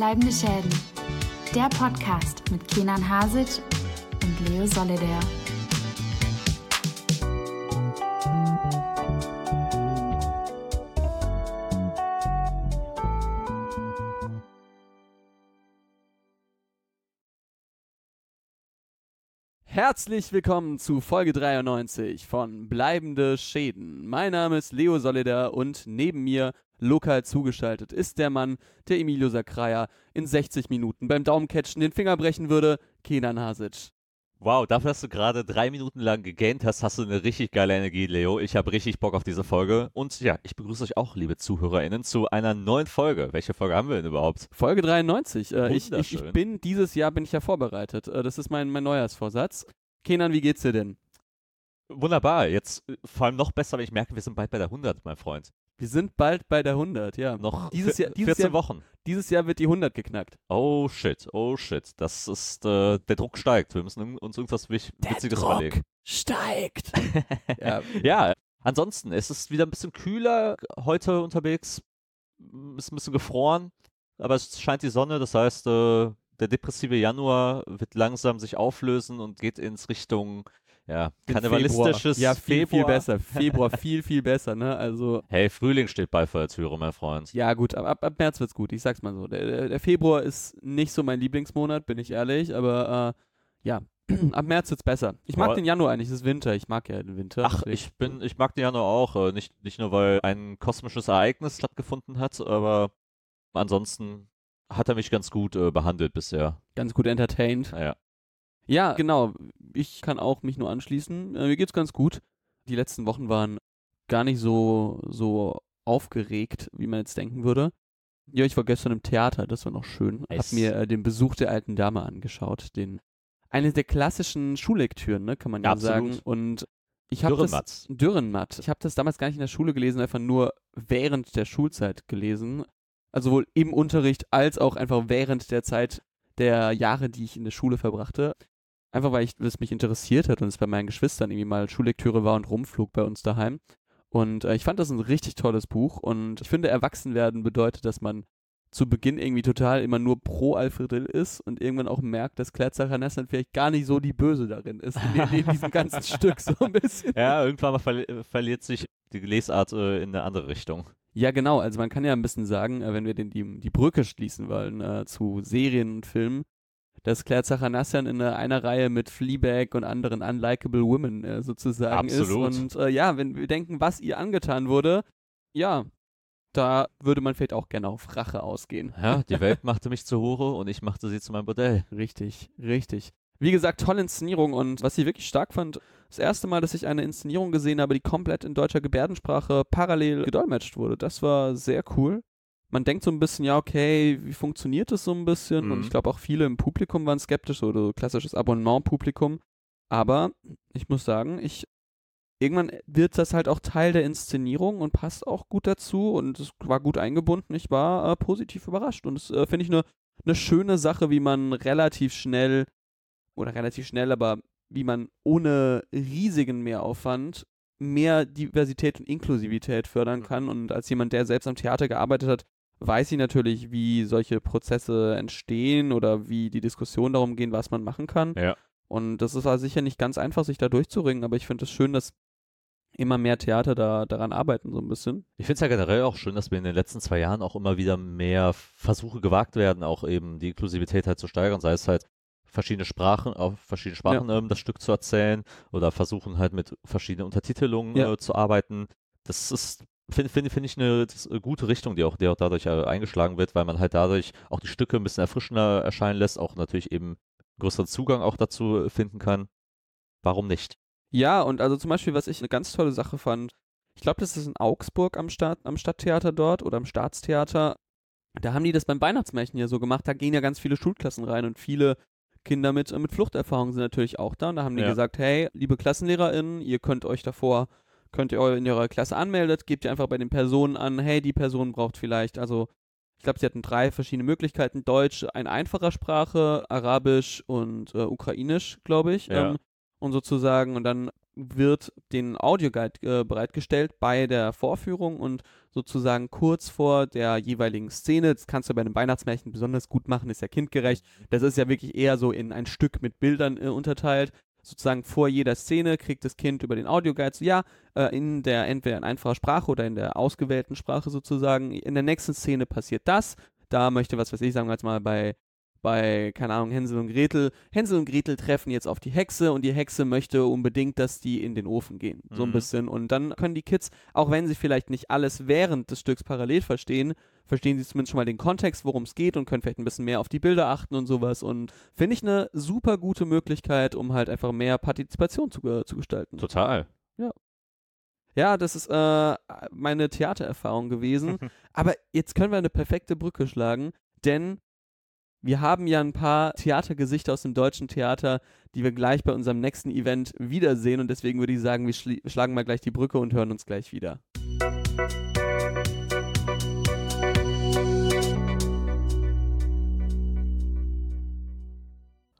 Bleibende Schäden. Der Podcast mit Kenan Hasic und Leo Solidaire. Herzlich willkommen zu Folge 93 von Bleibende Schäden. Mein Name ist Leo Solidar und neben mir, lokal zugeschaltet, ist der Mann, der Emilio Sacraia in 60 Minuten beim Daumencatchen den Finger brechen würde, Kenan Hasic. Wow, dafür, dass du gerade drei Minuten lang gegähnt hast, hast du eine richtig geile Energie, Leo. Ich habe richtig Bock auf diese Folge. Und ja, ich begrüße euch auch, liebe ZuhörerInnen, zu einer neuen Folge. Welche Folge haben wir denn überhaupt? Folge 93. Äh, ich, ich, bin, dieses Jahr bin ich ja vorbereitet. Äh, das ist mein, mein Neujahrsvorsatz. Kenan, wie geht's dir denn? Wunderbar. Jetzt äh, vor allem noch besser, weil ich merke, wir sind bald bei der 100, mein Freund. Wir sind bald bei der 100, ja. Noch dieses Jahr, dieses 14 Jahr, Wochen. Dieses Jahr wird die 100 geknackt. Oh shit, oh shit. Das ist, äh, der Druck steigt. Wir müssen uns irgendwas Witziges der Druck überlegen. steigt. ja. ja, ansonsten, es ist wieder ein bisschen kühler heute unterwegs. Ist ein bisschen gefroren, aber es scheint die Sonne. Das heißt, äh, der depressive Januar wird langsam sich auflösen und geht ins Richtung ja, karnevalistisches Ja, viel, Februar. viel besser. Februar viel, viel besser, ne? Also. Hey, Frühling steht bald vor der Türe, mein Freund. Ja, gut, ab, ab, März wird's gut, ich sag's mal so. Der, der, Februar ist nicht so mein Lieblingsmonat, bin ich ehrlich, aber äh, ja, ab März wird's besser. Ich mag oh. den Januar eigentlich, es ist Winter, ich mag ja den Winter. Ach, ich bin, ich mag den Januar auch, äh, nicht, nicht nur, weil ein kosmisches Ereignis stattgefunden hat, aber ansonsten hat er mich ganz gut äh, behandelt bisher. Ganz gut entertained. Ja. Ja, genau. Ich kann auch mich nur anschließen. Äh, mir geht's ganz gut. Die letzten Wochen waren gar nicht so, so aufgeregt, wie man jetzt denken würde. Ja, ich war gestern im Theater, das war noch schön. Es Hab mir äh, den Besuch der alten Dame angeschaut, den eine der klassischen Schullektüren, ne, kann man ja, ja sagen. Und ich habe das Dürrenmatt. Ich habe das damals gar nicht in der Schule gelesen, einfach nur während der Schulzeit gelesen. Also wohl im Unterricht als auch einfach während der Zeit der Jahre, die ich in der Schule verbrachte. Einfach weil ich, es mich interessiert hat und es bei meinen Geschwistern irgendwie mal Schullektüre war und rumflog bei uns daheim. Und äh, ich fand das ein richtig tolles Buch und ich finde, Erwachsenwerden bedeutet, dass man zu Beginn irgendwie total immer nur pro Alfred Dill ist und irgendwann auch merkt, dass Claire Zachanassian vielleicht gar nicht so die Böse darin ist, in, in diesem ganzen Stück so ein bisschen. Ja, irgendwann mal verli verliert sich die Lesart äh, in eine andere Richtung. Ja, genau. Also man kann ja ein bisschen sagen, äh, wenn wir den, die, die Brücke schließen wollen äh, zu Serien und Filmen, dass Claire Zachanassian in einer Reihe mit Fleabag und anderen unlikable Women äh, sozusagen Absolut. ist. Und äh, ja, wenn wir denken, was ihr angetan wurde, ja, da würde man vielleicht auch gerne auf Rache ausgehen. Ja, die Welt machte mich zu Hure und ich machte sie zu meinem Bordell. Richtig, richtig. Wie gesagt, tolle Inszenierung und was ich wirklich stark fand, das erste Mal, dass ich eine Inszenierung gesehen habe, die komplett in deutscher Gebärdensprache parallel gedolmetscht wurde. Das war sehr cool. Man denkt so ein bisschen, ja, okay, wie funktioniert das so ein bisschen? Mhm. Und ich glaube auch viele im Publikum waren skeptisch oder so klassisches Abonnement-Publikum. Aber ich muss sagen, ich irgendwann wird das halt auch Teil der Inszenierung und passt auch gut dazu und es war gut eingebunden. Ich war äh, positiv überrascht und das äh, finde ich eine ne schöne Sache, wie man relativ schnell oder relativ schnell, aber wie man ohne riesigen Mehraufwand mehr Diversität und Inklusivität fördern mhm. kann. Und als jemand, der selbst am Theater gearbeitet hat, weiß ich natürlich, wie solche Prozesse entstehen oder wie die Diskussionen darum gehen, was man machen kann. Ja. Und das ist also sicher nicht ganz einfach, sich da durchzuringen, aber ich finde es das schön, dass immer mehr Theater da daran arbeiten, so ein bisschen. Ich finde es ja generell auch schön, dass wir in den letzten zwei Jahren auch immer wieder mehr Versuche gewagt werden, auch eben die Inklusivität halt zu steigern, sei es halt verschiedene Sprachen, auf verschiedene Sprachen ja. ähm, das Stück zu erzählen oder versuchen halt mit verschiedenen Untertitelungen ja. äh, zu arbeiten. Das ist finde find, find ich eine, eine, gute Richtung, die auch, die auch dadurch äh, eingeschlagen wird, weil man halt dadurch auch die Stücke ein bisschen erfrischender erscheinen lässt, auch natürlich eben größeren Zugang auch dazu finden kann. Warum nicht? Ja, und also zum Beispiel, was ich eine ganz tolle Sache fand, ich glaube, das ist in Augsburg am, Stadt, am Stadttheater dort oder am Staatstheater. Da haben die das beim Weihnachtsmärchen ja so gemacht. Da gehen ja ganz viele Schulklassen rein und viele Kinder mit, mit Fluchterfahrung sind natürlich auch da. Und da haben die ja. gesagt, hey, liebe KlassenlehrerInnen, ihr könnt euch davor, könnt ihr in eurer Klasse anmeldet, gebt ihr einfach bei den Personen an, hey, die Person braucht vielleicht, also ich glaube, sie hatten drei verschiedene Möglichkeiten. Deutsch, ein einfacher Sprache, Arabisch und äh, Ukrainisch, glaube ich. Ja. Ähm, und sozusagen, und dann wird den Audioguide äh, bereitgestellt bei der Vorführung und sozusagen kurz vor der jeweiligen Szene. Das kannst du bei einem Weihnachtsmärchen besonders gut machen, ist ja kindgerecht. Das ist ja wirklich eher so in ein Stück mit Bildern äh, unterteilt. Sozusagen vor jeder Szene kriegt das Kind über den Audioguide so, ja, äh, in der entweder in einfacher Sprache oder in der ausgewählten Sprache sozusagen, in der nächsten Szene passiert das. Da möchte, was weiß ich, sagen wir jetzt mal bei bei, keine Ahnung, Hänsel und Gretel. Hänsel und Gretel treffen jetzt auf die Hexe und die Hexe möchte unbedingt, dass die in den Ofen gehen. So ein Mhm. bisschen. Und dann können die Kids, auch wenn sie vielleicht nicht alles während des Stücks parallel verstehen, verstehen sie zumindest schon mal den Kontext, worum es geht und können vielleicht ein bisschen mehr auf die Bilder achten und sowas. Und finde ich eine super gute Möglichkeit, um halt einfach mehr Partizipation zu, zu gestalten. Total. Ja, das ist äh, meine Theatererfahrung gewesen. Aber jetzt können wir eine perfekte Brücke schlagen, denn wir haben ja ein paar Theatergesichter aus dem deutschen Theater, die wir gleich bei unserem nächsten Event wiedersehen. Und deswegen würde ich sagen, wir schli- schlagen mal gleich die Brücke und hören uns gleich wieder.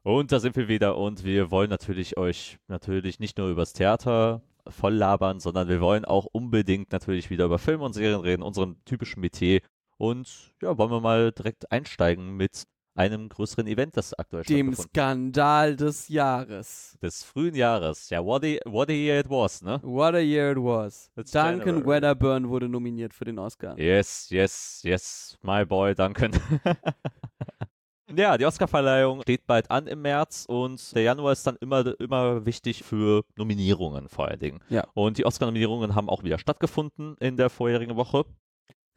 Und da sind wir wieder und wir wollen natürlich euch natürlich nicht nur übers Theater voll labern, sondern wir wollen auch unbedingt natürlich wieder über Filme und Serien reden, unserem typischen Metier. Und ja, wollen wir mal direkt einsteigen mit einem größeren Event, das aktuell Dem Skandal des Jahres. des frühen Jahres. Ja, what a, what a year it was, ne? What a year it was. It's Duncan January. Wedderburn wurde nominiert für den Oscar. Yes, yes, yes, my boy, Duncan. ja, die Oscarverleihung steht bald an im März und der Januar ist dann immer, immer wichtig für Nominierungen vor allen Dingen. Ja. Und die Oscar-Nominierungen haben auch wieder stattgefunden in der vorherigen Woche.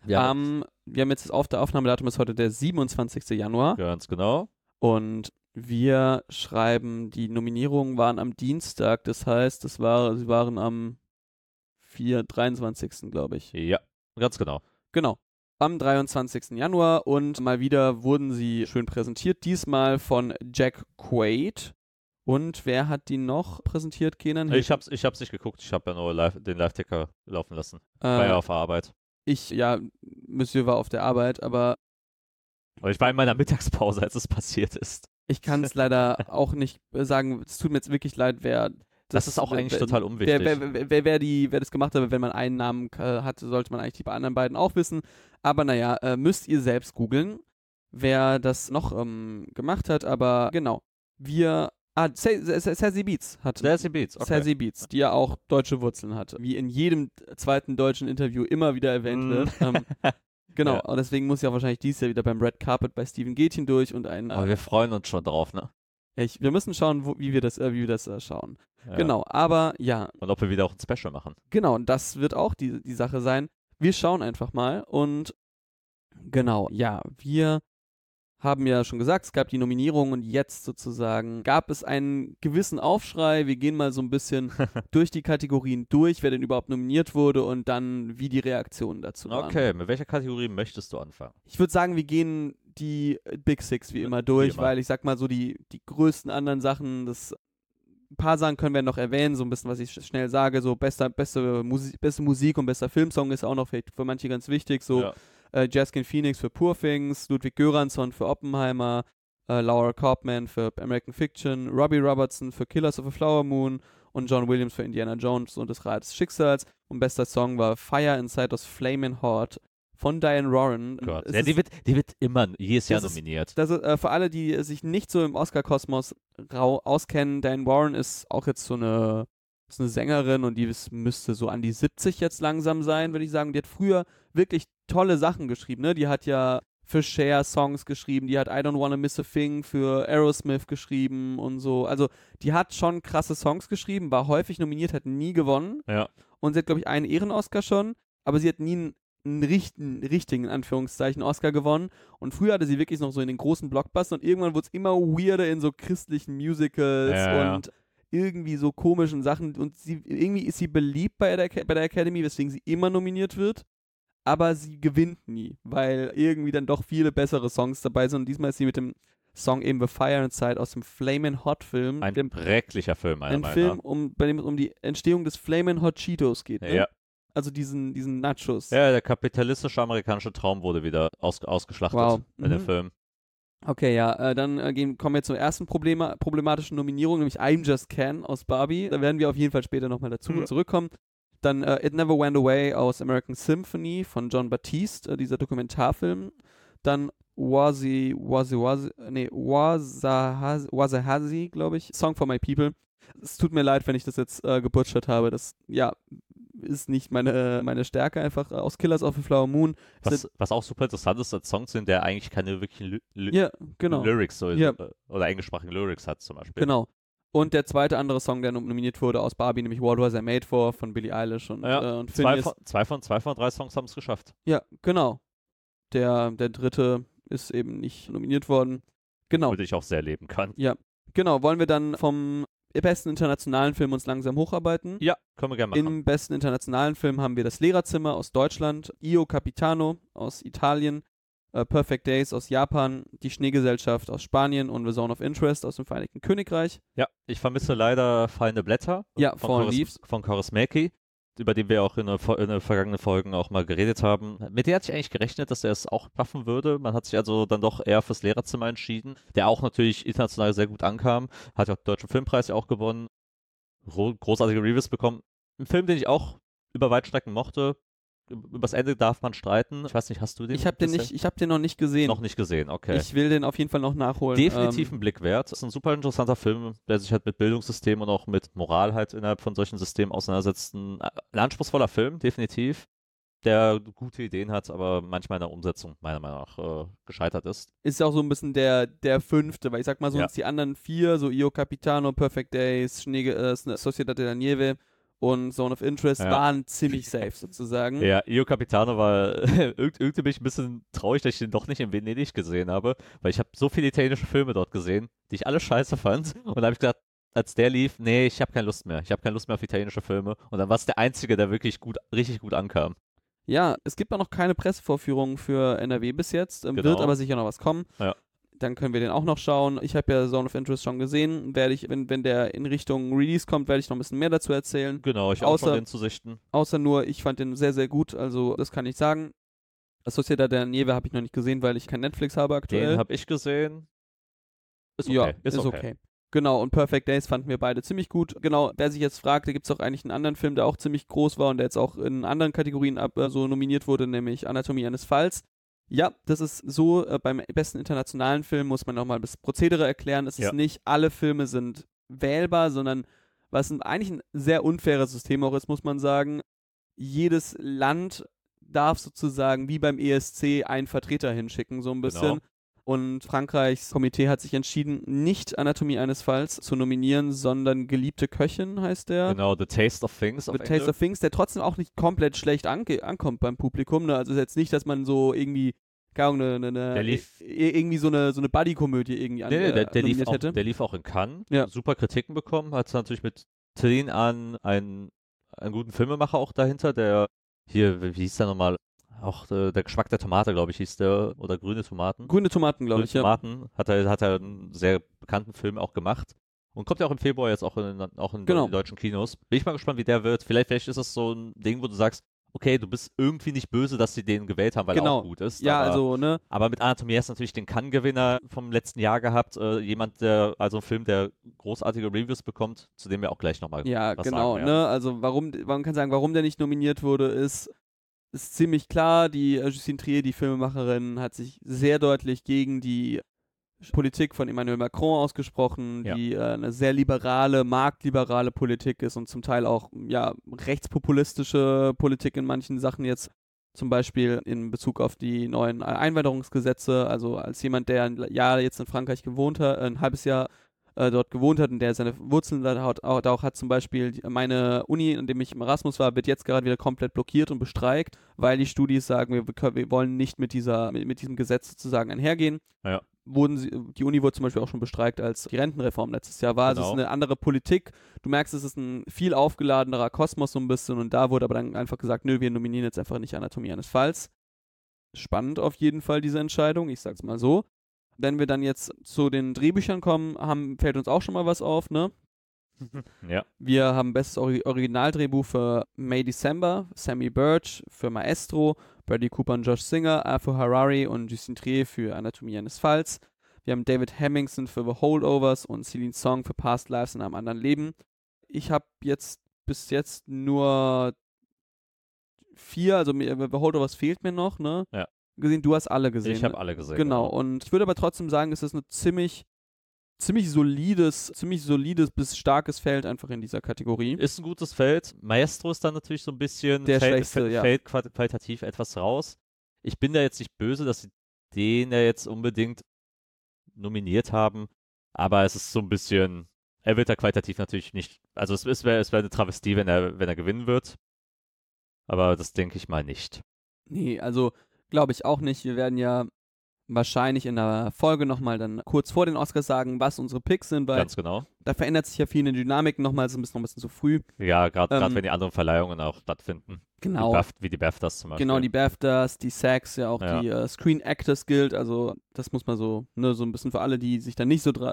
Ja, Ähm, wir haben jetzt das auf der Aufnahmedatum ist heute der 27. Januar. ganz genau. Und wir schreiben, die Nominierungen waren am Dienstag, das heißt, das war, sie waren am 4, 23. glaube ich. Ja, ganz genau. Genau. Am 23. Januar und mal wieder wurden sie schön präsentiert, diesmal von Jack Quaid. Und wer hat die noch präsentiert, Kenan? Ich hab's, ich hab's nicht geguckt, ich habe ja nur live, den Live-Ticker laufen lassen. War äh, ja auf Arbeit. Ich, ja, Monsieur war auf der Arbeit, aber ich war in meiner Mittagspause, als es passiert ist. ich kann es leider auch nicht äh, sagen. Es tut mir jetzt wirklich leid, wer. Das ist auch eigentlich wer, total unwichtig. Wer, wer, wer, wer, wer, die, wer das gemacht hat, wenn man einen Namen äh, hat, sollte man eigentlich die anderen beiden auch wissen. Aber naja, äh, müsst ihr selbst googeln, wer das noch ähm, gemacht hat. Aber genau, wir. Ah, Sassy Beats hat. Sassy Beats, okay. Sassy Beats, die ja auch deutsche Wurzeln hat, wie in jedem zweiten deutschen Interview immer wieder erwähnt Mm. wird. Ähm, genau, Ja. und deswegen muss ich auch wahrscheinlich dieses Jahr wieder beim Red Carpet bei Steven Gätchen durch und ein. Aber wir freuen uns schon drauf, ne? ich, wir müssen schauen, wo, wie wir das, äh, wie wir das äh, schauen. Ja. Genau, aber ja, Und ob wir wieder auch ein Special machen. genau, und das wird auch die, die Sache sein. Wir schauen einfach mal und genau, ja, wir haben ja schon gesagt, es gab die Nominierung und jetzt sozusagen gab es einen gewissen Aufschrei. Wir gehen mal so ein bisschen durch die Kategorien durch, wer denn überhaupt nominiert wurde und dann wie die Reaktionen dazu waren. Okay, mit welcher Kategorie möchtest du anfangen? Ich würde sagen, wir gehen die Big Six wie immer durch, immer. weil ich sag mal so die, die größten anderen Sachen, das ein paar Sachen können wir noch erwähnen, so ein bisschen, was ich sch- schnell sage, so bester, beste, Musi beste Musik und bester Filmsong ist auch noch vielleicht für manche ganz wichtig, so ja. Äh, Jaskin Phoenix für Poor Things, Ludwig Göransson für Oppenheimer, äh, Laura Kaufman für American Fiction, Robbie Robertson für Killers of a Flower Moon und John Williams für Indiana Jones und das Rad des Schicksals. Und bester Song war Fire Inside Us Flamin' Hot von Diane Warren. Gott. Ja, die, wird, die wird immer jedes Jahr Das ist- nominiert. das ist, äh, für alle, die sich nicht so im Oscar-Kosmos rau auskennen, Diane Warren ist auch jetzt so eine, ist eine Sängerin und die ist, müsste so an die 70 jetzt langsam sein, würde ich sagen. Die hat früher wirklich tolle Sachen geschrieben. Ne? Die hat ja für Cher Songs geschrieben, die hat I Don't Wanna Miss a Thing für Aerosmith geschrieben und so. Also die hat schon krasse Songs geschrieben, war häufig nominiert, hat nie gewonnen. Ja. Und sie hat, glaube ich, einen Ehren-Oscar schon, aber sie hat nie einen, einen richten, richtigen, in Anführungszeichen, Oscar gewonnen. Und früher hatte sie wirklich noch so in den großen Blockbustern und irgendwann wurde es immer weirder in so christlichen Musicals Ja, ja. Irgendwie so komischen Sachen. Und sie, irgendwie ist sie beliebt bei der, bei der Academy, weswegen sie immer nominiert wird. Aber sie gewinnt nie, weil irgendwie dann doch viele bessere Songs dabei sind. Und diesmal ist sie mit dem Song eben The Fire Inside aus dem Flamin' Hot Film. Ein dem, präglicher Film, meiner ein Meinung Film, um, bei dem es um die Entstehung des Flamin' Hot Cheetos geht. Ne? Ja. Also diesen, diesen Nachos. ja, der kapitalistische amerikanische Traum wurde wieder aus, ausgeschlachtet Wow. in dem Mhm. Film. Okay, ja, äh, dann äh, gehen, kommen wir zur ersten Problema problematischen Nominierung, nämlich I'm Just Can aus Barbie. Da werden wir auf jeden Fall später nochmal dazu Mhm. zurückkommen. Dann äh, It Never Went Away aus American Symphony von John Baptiste, äh, dieser Dokumentarfilm. Dann Wazi, Wazi, Wazi, nee, Wazahazi, Wazahazi glaube ich, Song for My People. Es tut mir leid, wenn ich das jetzt äh, gebutschert habe. Das, ja, ist nicht meine, meine Stärke einfach. Aus Killers of the Flower Moon. Was, was auch super interessant ist, als Songs sind, der eigentlich keine wirklichen Ly Ja, genau. Lyrics so, Ja. äh, oder englischsprachigen Lyrics hat zum Beispiel. Genau. Und der zweite andere Song, der nom- nominiert wurde aus Barbie, nämlich What Was I Made For von Billie Eilish und, Ja, äh, und Zwei von, zwei, von, zwei von drei Songs haben es geschafft. Ja, genau. Der, der dritte ist eben nicht nominiert worden. Genau. Womit ich auch sehr leben kann. Genau. Wollen wir dann vom besten internationalen Film uns langsam hocharbeiten? Ja, können wir gerne machen. Im besten internationalen Film haben wir das Lehrerzimmer aus Deutschland, Io Capitano aus Italien, äh, Perfect Days aus Japan, Die Schneegesellschaft aus Spanien und The Zone of Interest aus dem Vereinigten Königreich. ja, ich vermisse leider Fallende Blätter Ja, von, Koris, von Korismäki, über den wir auch in, den vergangenen Folgen auch mal geredet haben. Mit der hatte ich eigentlich gerechnet, dass er es auch schaffen würde. Man hat sich also dann doch eher fürs Lehrerzimmer entschieden, der auch natürlich international sehr gut ankam. Hat ja auch den Deutschen Filmpreis auch gewonnen. Gro großartige Reviews bekommen. Ein Film, den ich auch über Weitstrecken mochte. Übers Ende darf man streiten. Ich weiß nicht, hast du den? Ich habe den nicht, ich habe den noch nicht gesehen. noch nicht gesehen. Okay. Ich will den auf jeden Fall noch nachholen. Definitiv Ähm, ein Blick wert. Das ist ein super interessanter Film, der sich halt mit Bildungssystem und auch mit Moral halt innerhalb von solchen Systemen auseinandersetzt. Ein, ein anspruchsvoller Film, definitiv, der gute Ideen hat, aber manchmal in der Umsetzung meiner Meinung nach äh, gescheitert ist. ist auch so ein bisschen der, der fünfte, weil ich sag mal so, Ja. die anderen vier, so Io Capitano, Perfect Days, Schnee, äh, Sociedad de la Nieve und Zone of Interest, Ja. waren ziemlich safe sozusagen. Ja, Io Capitano war, irg irgendwie bin ich ein bisschen traurig, dass ich den doch nicht in Venedig gesehen habe, weil ich habe so viele italienische Filme dort gesehen, die ich alle scheiße fand und da habe ich gedacht, als der lief, nee, ich habe keine Lust mehr. Ich habe keine Lust mehr auf italienische Filme. Und dann war es der einzige, der wirklich gut, richtig gut ankam. Ja, es gibt auch noch keine Pressevorführungen für NRW bis jetzt, Genau. wird aber sicher noch was kommen. Ja. Dann können wir den auch noch schauen. Ich habe ja Zone of Interest schon gesehen. Werde ich, wenn, wenn der in Richtung Release kommt, werde ich noch ein bisschen mehr dazu erzählen. Genau, ich auch Außer- von den zu sichten. Außer nur, ich fand den sehr, sehr gut. Also, das kann ich sagen. Sociedad de la Nieve habe ich noch nicht gesehen, weil ich kein Netflix habe aktuell. Den habe ich gesehen. Ist okay. Ja, ist, ist okay. okay. Genau, und Perfect Days fanden wir beide ziemlich gut. Genau, wer sich jetzt fragt, da gibt es auch eigentlich einen anderen Film, der auch ziemlich groß war und der jetzt auch in anderen Kategorien ab, äh, so nominiert wurde, nämlich Anatomie eines Falls. Ja, das ist so, äh, beim besten internationalen Film muss man nochmal das Prozedere erklären. Es Ja. ist nicht, alle Filme sind wählbar, sondern was eigentlich ein sehr unfaires System auch ist, muss man sagen. Jedes Land darf sozusagen wie beim ESC einen Vertreter hinschicken, so ein bisschen. Genau. Und Frankreichs Komitee hat sich entschieden, nicht Anatomie eines Falls zu nominieren, sondern Geliebte Köchin heißt der. Genau, The Taste of Things. The Taste of Things, der trotzdem auch nicht komplett schlecht ankommt beim Publikum. Ne? Also ist jetzt nicht, dass man so irgendwie, keine Ahnung, eine, eine, Der lief- i- irgendwie so eine, so eine Buddy-Komödie irgendwie an, Nee, nee, der, äh, der, lief nominiert auch, hätte. der lief auch in Cannes. Ja. Super Kritiken bekommen. Hat natürlich mit Trin an einen, einen guten Filmemacher auch dahinter, der hier, wie wie hieß der nochmal? Auch äh, der Geschmack der Tomate, glaube ich, hieß der. Oder grüne Tomaten. Grüne Tomaten, glaube ich, ja. Tomaten hat er, hat er einen sehr bekannten Film auch gemacht. Und kommt ja auch im Februar jetzt auch in, auch in Genau. den deutschen Kinos. Bin ich mal gespannt, wie der wird. Vielleicht, vielleicht ist das so ein Ding, wo du sagst, okay, du bist irgendwie nicht böse, dass sie den gewählt haben, weil er Genau. auch gut ist. Ja, aber, also, ne, aber mit Anatomie hast du natürlich den Cannes-Gewinner vom letzten Jahr gehabt. Äh, jemand, der, also ein Film, der großartige Reviews bekommt, zu dem wir auch gleich nochmal Ja, was genau, sagen werden. ne? Also warum, man kann sagen, warum der nicht nominiert wurde, ist, ist ziemlich klar. Die äh, Justine Trier, die Filmemacherin, hat sich sehr deutlich gegen die Politik von Emmanuel Macron ausgesprochen, Ja. die äh, eine sehr liberale, marktliberale Politik ist und zum Teil auch ja rechtspopulistische Politik in manchen Sachen jetzt. Zum Beispiel in Bezug auf die neuen Einwanderungsgesetze. Also als jemand, der ein Jahr jetzt in Frankreich gewohnt hat, ein halbes Jahr äh, dort gewohnt hat und der seine Wurzeln da hat, auch, da auch hat, zum Beispiel meine Uni, in dem ich im Erasmus war, wird jetzt gerade wieder komplett blockiert und bestreikt, weil die Studis sagen, wir, wir wollen nicht mit, dieser, mit, mit diesem Gesetz sozusagen einhergehen. Ja. Wurden sie, die Uni wurde zum Beispiel auch schon bestreikt, als die Rentenreform letztes Jahr war. Also es ist Genau. eine andere Politik. Du merkst, es ist ein viel aufgeladenerer Kosmos so ein bisschen und da wurde aber dann einfach gesagt, nö, wir nominieren jetzt einfach nicht Anatomie eines Falls. Spannend auf jeden Fall diese Entscheidung, ich sag's mal so. Wenn wir dann jetzt zu den Drehbüchern kommen, haben, fällt uns auch schon mal was auf, ne? Ja. Wir haben bestes Ori Originaldrehbuch für May December, Sammy Birch für Maestro, Bradley Cooper und Josh Singer, Arthur Harari und Justine Trier für Anatomie eines Falls. Wir haben David Hemmingson für The Holdovers und Celine Song für Past Lives in einem anderen Leben. Ich habe jetzt bis jetzt nur vier, also The Holdovers fehlt mir noch, ne? Ja. Gesehen, du hast alle gesehen. Ich habe ne? alle gesehen. Genau, und ich würde aber trotzdem sagen, es ist ein ziemlich, ziemlich solides, ziemlich solides bis starkes Feld einfach in dieser Kategorie. Ist ein gutes Feld. Maestro ist dann natürlich so ein bisschen Der fällt, fällt- ja. fällt qual- qualitativ etwas raus. Ich bin da jetzt nicht böse, dass sie den ja jetzt unbedingt nominiert haben, aber es ist so ein bisschen, er wird da qualitativ natürlich nicht, also es, es wäre es wär eine Travestie, wenn er, wenn er gewinnen wird, aber das denke ich mal nicht. Nee, also glaube ich auch nicht. Wir werden ja wahrscheinlich in der Folge nochmal dann kurz vor den Oscars sagen, was unsere Picks sind, weil Ganz genau. da verändert sich ja viel in der Dynamik nochmal, ist ein bisschen, noch ein bisschen zu früh. Ja, gerade Ähm, wenn die anderen Verleihungen auch stattfinden. Genau. Die BAF, wie die BAFTAs zum Beispiel. Genau, die BAFTAs, die SAGs, ja auch Ja. die äh, Screen Actors Guild, also das muss man so, ne, so ein bisschen für alle, die sich da nicht so drin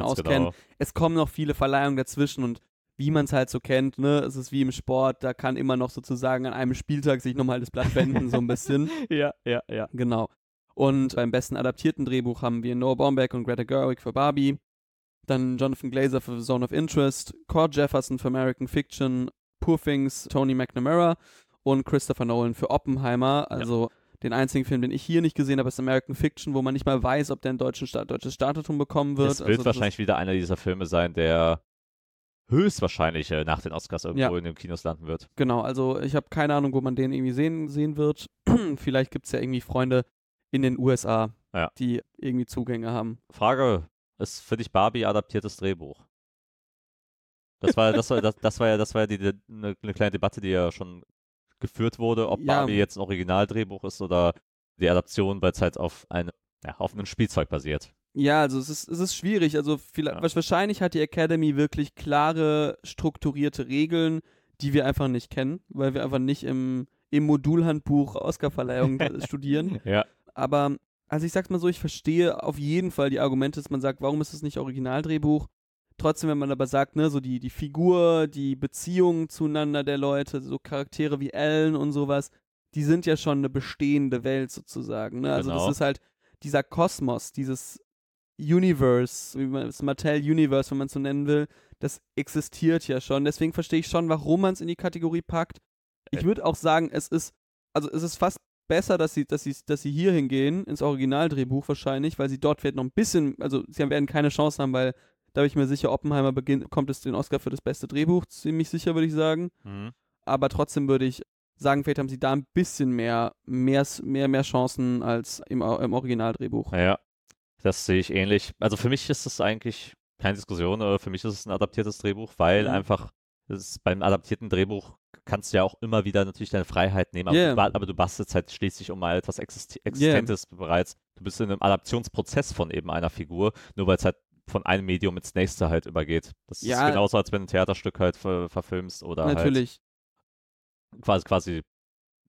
auskennen. genau. Es kommen noch viele Verleihungen dazwischen und wie man es halt so kennt, ne, es ist wie im Sport, da kann immer noch sozusagen an einem Spieltag sich nochmal das Blatt wenden, so ein bisschen. Ja, ja, ja. Genau. Und beim besten adaptierten Drehbuch haben wir Noah Baumbach und Greta Gerwig für Barbie, dann Jonathan Glazer für The Zone of Interest, Cord Jefferson für American Fiction, Poor Things, Tony McNamara und Christopher Nolan für Oppenheimer. Also den einzigen Film, den ich hier nicht gesehen habe, ist American Fiction, wo man nicht mal weiß, ob der ein deutschen Sta deutsches Startdatum bekommen wird. Es wird also wahrscheinlich wieder einer dieser Filme sein, der höchstwahrscheinlich äh, nach den Oscars irgendwo Ja. in den Kinos landen wird. Genau, also ich habe keine Ahnung, wo man den irgendwie sehen, sehen wird. Vielleicht gibt es ja irgendwie Freunde in den USA, Ja. die irgendwie Zugänge haben. Frage, ist für dich Barbie adaptiertes Drehbuch? Das war, das war, das, das war ja, das war ja die, die, eine, eine kleine Debatte, die ja schon geführt wurde, ob Ja. Barbie jetzt ein Originaldrehbuch ist oder die Adaption, weil es halt auf, eine, ja, auf einem Spielzeug basiert. Ja, also es ist, es ist schwierig. Also vielleicht, Ja. wahrscheinlich hat die Academy wirklich klare, strukturierte Regeln, die wir einfach nicht kennen, weil wir einfach nicht im, im Modulhandbuch Oscarverleihung studieren. Ja. Aber, also ich sag's mal so, ich verstehe auf jeden Fall die Argumente, dass man sagt, warum ist es nicht Originaldrehbuch? Trotzdem, wenn man aber sagt, ne, so die, die Figur, die Beziehungen zueinander der Leute, so Charaktere wie Ellen und sowas, die sind ja schon eine bestehende Welt sozusagen. Ne? Also Genau. das ist halt dieser Kosmos, dieses Universe, wie man das Mattel Universe, wenn man es so nennen will, das existiert ja schon. Deswegen verstehe ich schon, warum man es in die Kategorie packt. Ich würde auch sagen, es ist, also es ist fast besser, dass sie, dass sie, dass sie hier hingehen, ins Originaldrehbuch wahrscheinlich, weil sie dort vielleicht noch ein bisschen, also sie werden keine Chance haben, weil da bin ich mir sicher, Oppenheimer beginnt, kommt es den Oscar für das beste Drehbuch, ziemlich sicher würde ich sagen. Mhm. Aber trotzdem würde ich sagen, vielleicht haben sie da ein bisschen mehr, mehr, mehr, mehr Chancen als im, im Originaldrehbuch. Ja, das sehe ich ähnlich. Also für mich ist es eigentlich keine Diskussion, aber für mich ist es ein adaptiertes Drehbuch, weil Mhm. einfach ist, beim adaptierten Drehbuch kannst du ja auch immer wieder natürlich deine Freiheit nehmen, aber, Yeah. du, aber du bastelst halt schließlich um mal etwas Existi Existentes bereits. Du bist in einem Adaptionsprozess von eben einer Figur, nur weil es halt von einem Medium ins nächste halt übergeht. Das Ja. ist genauso, als wenn du ein Theaterstück halt ver verfilmst oder Natürlich. halt quasi, quasi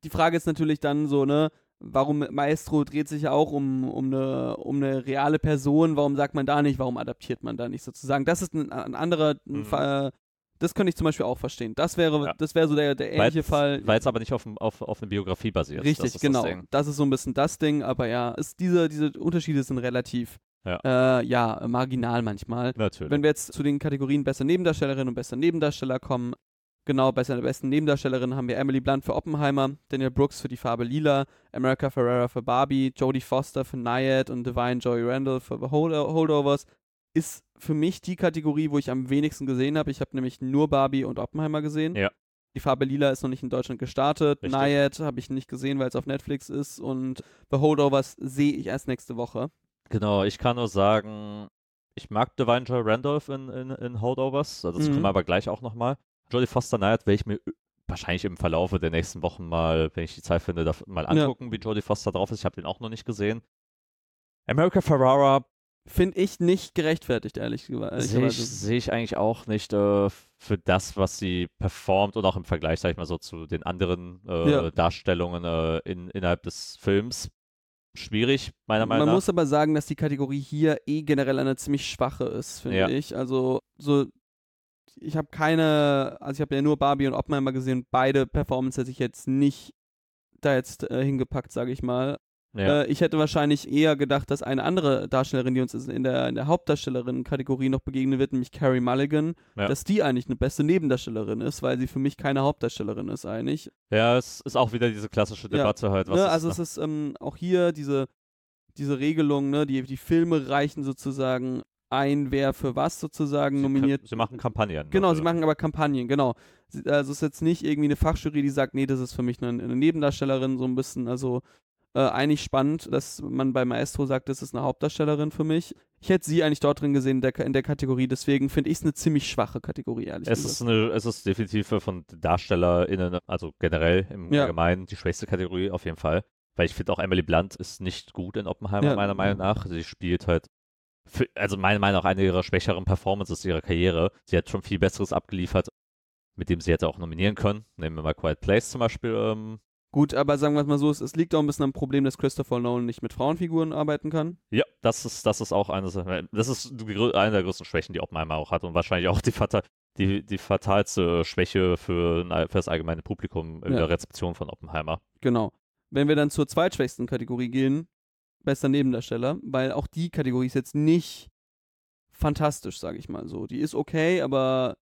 die Frage ist natürlich dann so, ne, warum Maestro dreht sich ja auch um, um, eine, um eine reale Person, warum sagt man da nicht, warum adaptiert man da nicht sozusagen? Das ist ein, ein anderer Mhm. Fall, das könnte ich zum Beispiel auch verstehen. Das wäre, Ja. das wäre so der, der ähnliche Weil's- Fall. Weil es aber nicht auf, auf, auf eine Biografie basiert. Richtig, das genau. Das. Das ist so ein bisschen das Ding, aber ja, ist diese, diese Unterschiede sind relativ, Ja. Äh, ja, marginal manchmal. Natürlich. Wenn wir jetzt zu den Kategorien beste Nebendarstellerin und bester Nebendarsteller kommen, genau, bei seiner besten Nebendarstellerin haben wir Emily Blunt für Oppenheimer, Daniel Brooks für Die Farbe Lila, America Ferrera für Barbie, Jodie Foster für Nayad und Divine Joy Randall für The Hold Holdovers. Ist für mich die Kategorie, wo ich am wenigsten gesehen habe. Ich habe nämlich nur Barbie und Oppenheimer gesehen. Ja. Die Farbe Lila ist noch nicht in Deutschland gestartet. Nayad habe ich nicht gesehen, weil es auf Netflix ist. Und The Holdovers sehe ich erst nächste Woche. Genau, ich kann nur sagen, ich mag Divine Joy Randolph in, in, in Holdovers, also das Mhm. kommen wir aber gleich auch nochmal. Jodie Foster Knight werde ich mir wahrscheinlich im Verlaufe der nächsten Wochen mal, wenn ich die Zeit finde, mal angucken, wie Jodie Foster drauf ist. Ich habe den auch noch nicht gesehen. America Ferrara Finde ich nicht gerechtfertigt, ehrlich gesagt. sehe ich, seh ich eigentlich auch nicht äh, für das, was sie performt und auch im Vergleich, sag ich mal so, zu den anderen äh, Ja. Darstellungen äh, in, innerhalb des Films. Schwierig, meiner Meinung Man nach. muss aber sagen, dass die Kategorie hier eh generell eine ziemlich schwache ist, finde Ja. ich. Also, so, ich habe keine, also ich habe ja nur Barbie und Oppenheimer gesehen. Beide Performances hätte ich jetzt nicht da jetzt äh, hingepackt, sage ich mal. Ja. Äh, ich hätte wahrscheinlich eher gedacht, dass eine andere Darstellerin, die uns in der, in der Hauptdarstellerin-Kategorie noch begegnen wird, nämlich Carrie Mulligan, Ja. dass die eigentlich eine beste Nebendarstellerin ist, weil sie für mich keine Hauptdarstellerin ist eigentlich. ja, es ist auch wieder diese klassische Ja. Debatte halt. Was ne? Also es ist ähm, auch hier diese, diese Regelung, ne? die, die Filme reichen sozusagen ein, wer für was sozusagen sie, nominiert. Sie machen Kampagnen. Genau, dafür. sie machen aber Kampagnen, genau. Also es ist jetzt nicht irgendwie eine Fachjury, die sagt, nee, das ist für mich eine, eine Nebendarstellerin, so ein bisschen. Also äh, eigentlich spannend, dass man bei Maestro sagt, das ist eine Hauptdarstellerin für mich. Ich hätte sie eigentlich dort drin gesehen in der, in der Kategorie, deswegen finde ich es eine ziemlich schwache Kategorie, ehrlich Es gesagt. ist, eine, es ist definitiv von DarstellerInnen, also generell im Ja. Allgemeinen, die schwächste Kategorie auf jeden Fall. Weil ich finde auch Emily Blunt ist nicht gut in Oppenheimer, Ja. meiner Meinung nach. Sie spielt halt, für, also meiner Meinung nach, eine ihrer schwächeren Performances ihrer Karriere. Sie hat schon viel Besseres abgeliefert, mit dem sie hätte auch nominieren können. Nehmen wir mal Quiet Place zum Beispiel. Ähm, Gut, aber sagen wir es mal so, es, es liegt auch ein bisschen am Problem, dass Christopher Nolan nicht mit Frauenfiguren arbeiten kann. ja, das ist, das ist auch eine, das ist eine der größten Schwächen, die Oppenheimer auch hat und wahrscheinlich auch die, fatal, die, die fatalste Schwäche für, für das allgemeine Publikum in Ja. der Rezeption von Oppenheimer. Genau. Wenn wir dann zur zweitschwächsten Kategorie gehen, bester Nebendarsteller, weil auch die Kategorie ist jetzt nicht fantastisch, sage ich mal so. Die ist okay, aber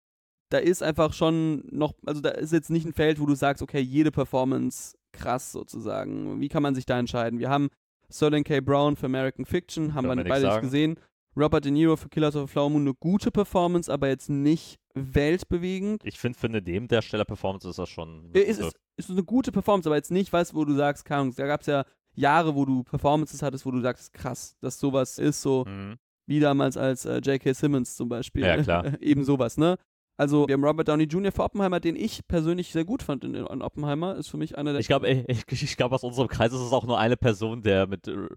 da ist einfach schon noch, also da ist jetzt nicht ein Feld, wo du sagst, okay, jede Performance krass sozusagen. Wie kann man sich da entscheiden? Wir haben Sterling K. Brown für American Fiction, haben wir wir beide nicht gesehen. Robert De Niro für Killers of the Flower Moon eine gute Performance, aber jetzt nicht weltbewegend. Ich finde, für eine Nebendarsteller-Performance ist das schon. Äh, Ist, ist, ist eine gute Performance, aber jetzt nicht was, wo du sagst, keine Ahnung, da gab es ja Jahre, wo du Performances hattest, wo du sagst, krass, dass sowas ist, so Mhm. wie damals als äh, J.K. Simmons zum Beispiel. Ja, klar. Eben sowas, ne? Also, wir haben Robert Downey Jr. für Oppenheimer, den ich persönlich sehr gut fand in, in Oppenheimer. Ist für mich einer der. Ich glaube, ich, ich glaube, aus unserem Kreis ist es auch nur eine Person, der mit äh,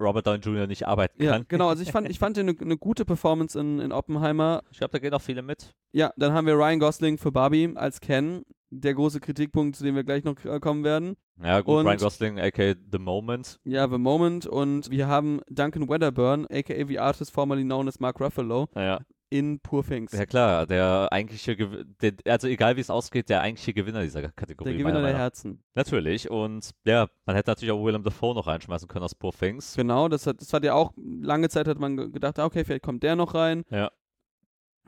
Robert Downey Jr. nicht arbeiten ja, kann. genau. Also, ich fand, ich fand eine eine gute Performance in, in Oppenheimer. Ich glaube, da gehen auch viele mit. Ja, dann haben wir Ryan Gosling für Barbie als Ken. Der große Kritikpunkt, zu dem wir gleich noch äh, kommen werden. Ja, gut, Und- Ryan Gosling, aka The Moment. Ja, The Moment. Und wir haben Duncan Wedderburn, aka the artist formerly known as Mark Ruffalo, Ja, in Poor Things. ja klar, der eigentliche, Gew- der, also egal wie es ausgeht, der eigentliche Gewinner dieser Kategorie. der Gewinner der. Herzen. Natürlich, und ja, man hätte natürlich auch Willem Dafoe noch reinschmeißen können aus Poor Things. Genau, das hat, das hat ja auch, lange Zeit hat man ge- gedacht, ah, okay, vielleicht kommt der noch rein. Ja.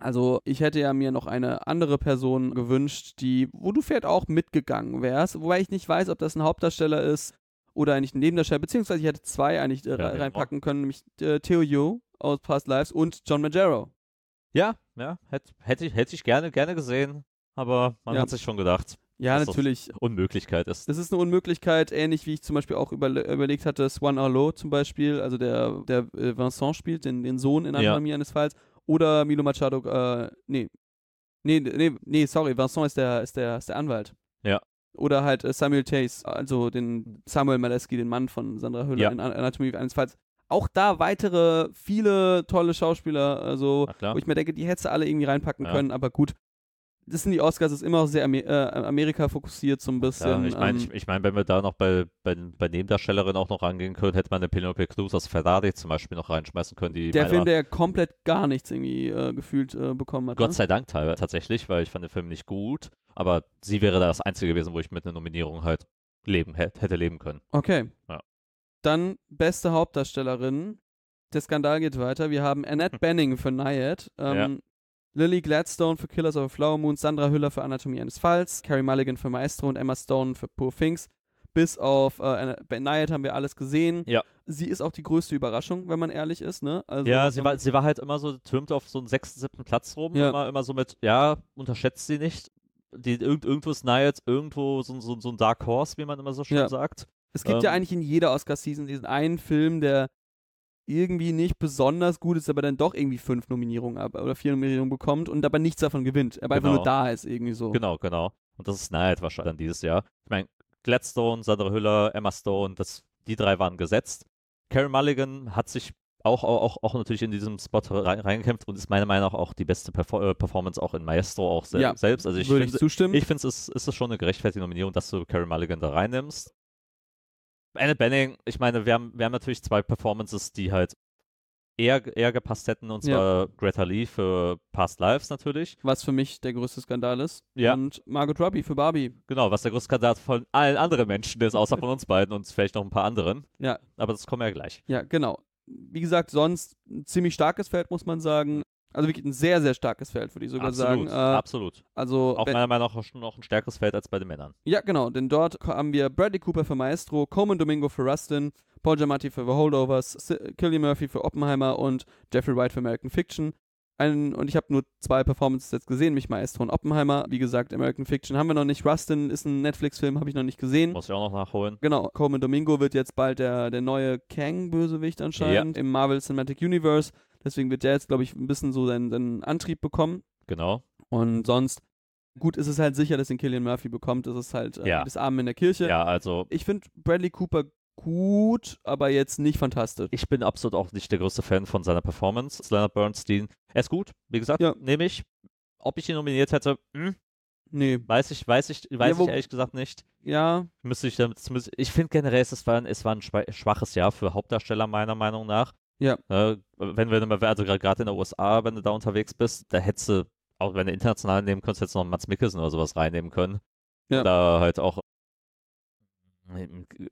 Also ich hätte ja mir noch eine andere Person gewünscht, die, wo du vielleicht auch mitgegangen wärst, wobei ich nicht weiß, ob das ein Hauptdarsteller ist oder eigentlich ein Nebendarsteller, beziehungsweise ich hätte zwei eigentlich äh, Ja, re- reinpacken können, nämlich äh, Theo Yu aus Past Lives und John Magero. Ja, ja, hätte hätte ich, hätte ich gerne, gerne gesehen, aber man Ja. hat sich schon gedacht, Ja, natürlich. Unmöglichkeit ist. Das ist eine Unmöglichkeit, ähnlich wie ich zum Beispiel auch überle überlegt hatte, Swan Arlo zum Beispiel, also der, der äh, Vincent spielt, den, den Sohn in Ja. Anatomie eines Falls, oder Milo Machado, äh, nee, nee, nee, nee, sorry, Vincent ist der, ist der, ist der Anwalt. Ja. Oder halt äh, Samuel Tace, also den Samuel Maleski, den Mann von Sandra Hüller Ja. in An- Anatomie eines Falls. Auch da weitere, viele tolle Schauspieler, also wo ich mir denke, die hättest du alle irgendwie reinpacken Ja. können, aber gut. Das sind die Oscars, ist immer sehr Amer äh, Amerika fokussiert, so ein bisschen. Ja, ich meine, ähm, ich, ich mein, wenn wir da noch bei, bei, bei Nebendarstellerinnen auch noch rangehen können, hätte man eine Penelope Cruz aus Ferrari zum Beispiel noch reinschmeißen können, die der Film, der komplett gar nichts irgendwie äh, gefühlt äh, bekommen hat. Gott ne? sei Dank teilweise tatsächlich, weil ich fand den Film nicht gut, aber sie wäre da das Einzige gewesen, wo ich mit einer Nominierung halt leben hätte, leben können. Okay. Ja. Dann beste Hauptdarstellerin. Der Skandal geht weiter. Wir haben Annette Benning für Nayad, ähm, Lily Gladstone für Killers of a Flower Moon, Sandra Hüller für Anatomie eines Falls, Carrie Mulligan für Maestro und Emma Stone für Poor Things. Bis auf äh, bei Nayad haben wir alles gesehen. Ja. Sie ist auch die größte Überraschung, wenn man ehrlich ist, ne? Also, Ja, sie war, sie war halt immer so, türmt auf so einen sechsten, siebten Platz rum, Ja. immer, immer so mit, ja, unterschätzt sie nicht. Die, irgend, irgendwo ist Niles, irgendwo so, so, so ein Dark Horse, wie man immer so schön Ja. sagt. Es gibt ja Ähm, eigentlich in jeder Oscar-Season diesen einen Film, der irgendwie nicht besonders gut ist, aber dann doch irgendwie fünf Nominierungen ab oder vier Nominierungen bekommt und aber nichts davon gewinnt. Aber einfach Genau. nur da ist irgendwie so. Genau, genau. Und das ist Niles wahrscheinlich dann dieses Jahr. Ich meine, Gladstone, Sandra Hüller, Emma Stone, das, die drei waren gesetzt. Carrie Mulligan hat sich auch, auch, auch, natürlich in diesem Spot rein, reingekämpft und ist meiner Meinung nach auch die beste Perfor äh, Performance auch in Maestro auch sel Ja, selbst. Also ich Würde ich zustimmen. Ich finde, es ist, ist es schon eine gerechtfertigte Nominierung, dass du Carrie Mulligan da reinnimmst. Annette Benning, ich meine, wir haben, wir haben natürlich zwei Performances, die halt eher, eher gepasst hätten, und Ja. zwar Greta Lee für Past Lives natürlich. Was für mich der größte Skandal ist. Ja. Und Margot Robbie für Barbie. Genau, was der größte Kandidat von allen anderen Menschen ist, außer von uns beiden und vielleicht noch ein paar anderen. Ja. Aber das kommen wir ja gleich. Ja, genau. Wie gesagt, sonst ein ziemlich starkes Feld, muss man sagen. Also wirklich ein sehr, sehr starkes Feld, würde ich sogar absolut, sagen. Äh, absolut. also Auch wenn- meiner Meinung nach schon noch ein stärkeres Feld als bei den Männern. Ja, genau, denn dort haben wir Bradley Cooper für Maestro, Coleman Domingo für Rustin, Paul Giamatti für The Holdovers, S- Cillian Murphy für Oppenheimer und Jeffrey Wright für American Fiction. Ein, und ich habe nur zwei Performances jetzt gesehen, mich Maestro und Oppenheimer. Wie gesagt, American Fiction haben wir noch nicht. Rustin ist ein Netflix-Film, habe ich noch nicht gesehen. Muss ich auch noch nachholen. Genau, Coleman Domingo wird jetzt bald der, der neue Kang-Bösewicht anscheinend im Marvel Cinematic Universe. Deswegen wird der jetzt, glaube ich, ein bisschen so seinen, seinen Antrieb bekommen. Genau. Und sonst, gut, ist es halt sicher, dass ihn Killian Murphy bekommt. Das ist halt äh, Ja. des Armen in der Kirche. Ja, also Ich finde Bradley Cooper gut, aber jetzt nicht fantastisch. ich bin absolut auch nicht der größte Fan von seiner Performance. Leonard Bernstein, er ist gut, wie gesagt, Ja. nehme ich. Ob ich ihn nominiert hätte, hm, Nee, weiß ich, weiß ich, weiß wo- ich ehrlich gesagt nicht. ja, Müsste ich damit, ich finde generell, es war, ein- es war ein schwa- schwaches Jahr für Hauptdarsteller, meiner Meinung nach. Ja. Äh, wenn wir, also gerade in der USA, wenn du da unterwegs bist, da hättest du, auch wenn du international nehmen könntest, hättest du noch Mats Mikkelsen oder sowas reinnehmen können. Ja. Oder halt auch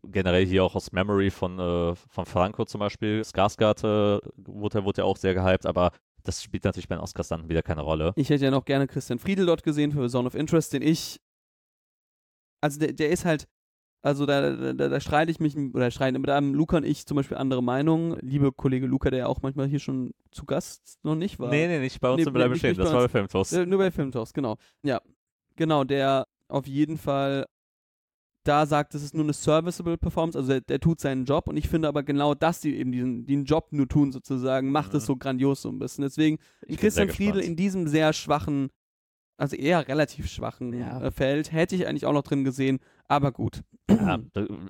generell hier auch aus Memory von, äh, von Franco zum Beispiel, Skarsgård äh, wurde, wurde ja auch sehr gehypt, aber das spielt natürlich bei den Oscars dann wieder keine Rolle. ich hätte ja noch gerne Christian Friedel dort gesehen für Zone of Interest, den ich. Also der, der ist halt. Also da, da, da, streite ich mich, oder streiten, aber da haben Luca und ich zum Beispiel andere Meinungen. Liebe Kollege Luca, der ja auch manchmal hier schon zu Gast noch nicht war. Nee, nee, nicht bei uns Nee, im Bleibe nicht- stehen, das bei war bei. Filmtoast. Äh, nur bei Filmtalks, genau. Ja, genau, der auf jeden Fall da sagt, es ist nur eine serviceable Performance, also der, der tut seinen Job und ich finde aber genau, dass die eben diesen, den Job nur tun sozusagen, macht es Mhm. so grandios so ein bisschen. Deswegen Ich Christian Friedel in diesem sehr schwachen, also eher relativ schwachen Ja. äh, Feld hätte ich eigentlich auch noch drin gesehen, aber gut. Ja,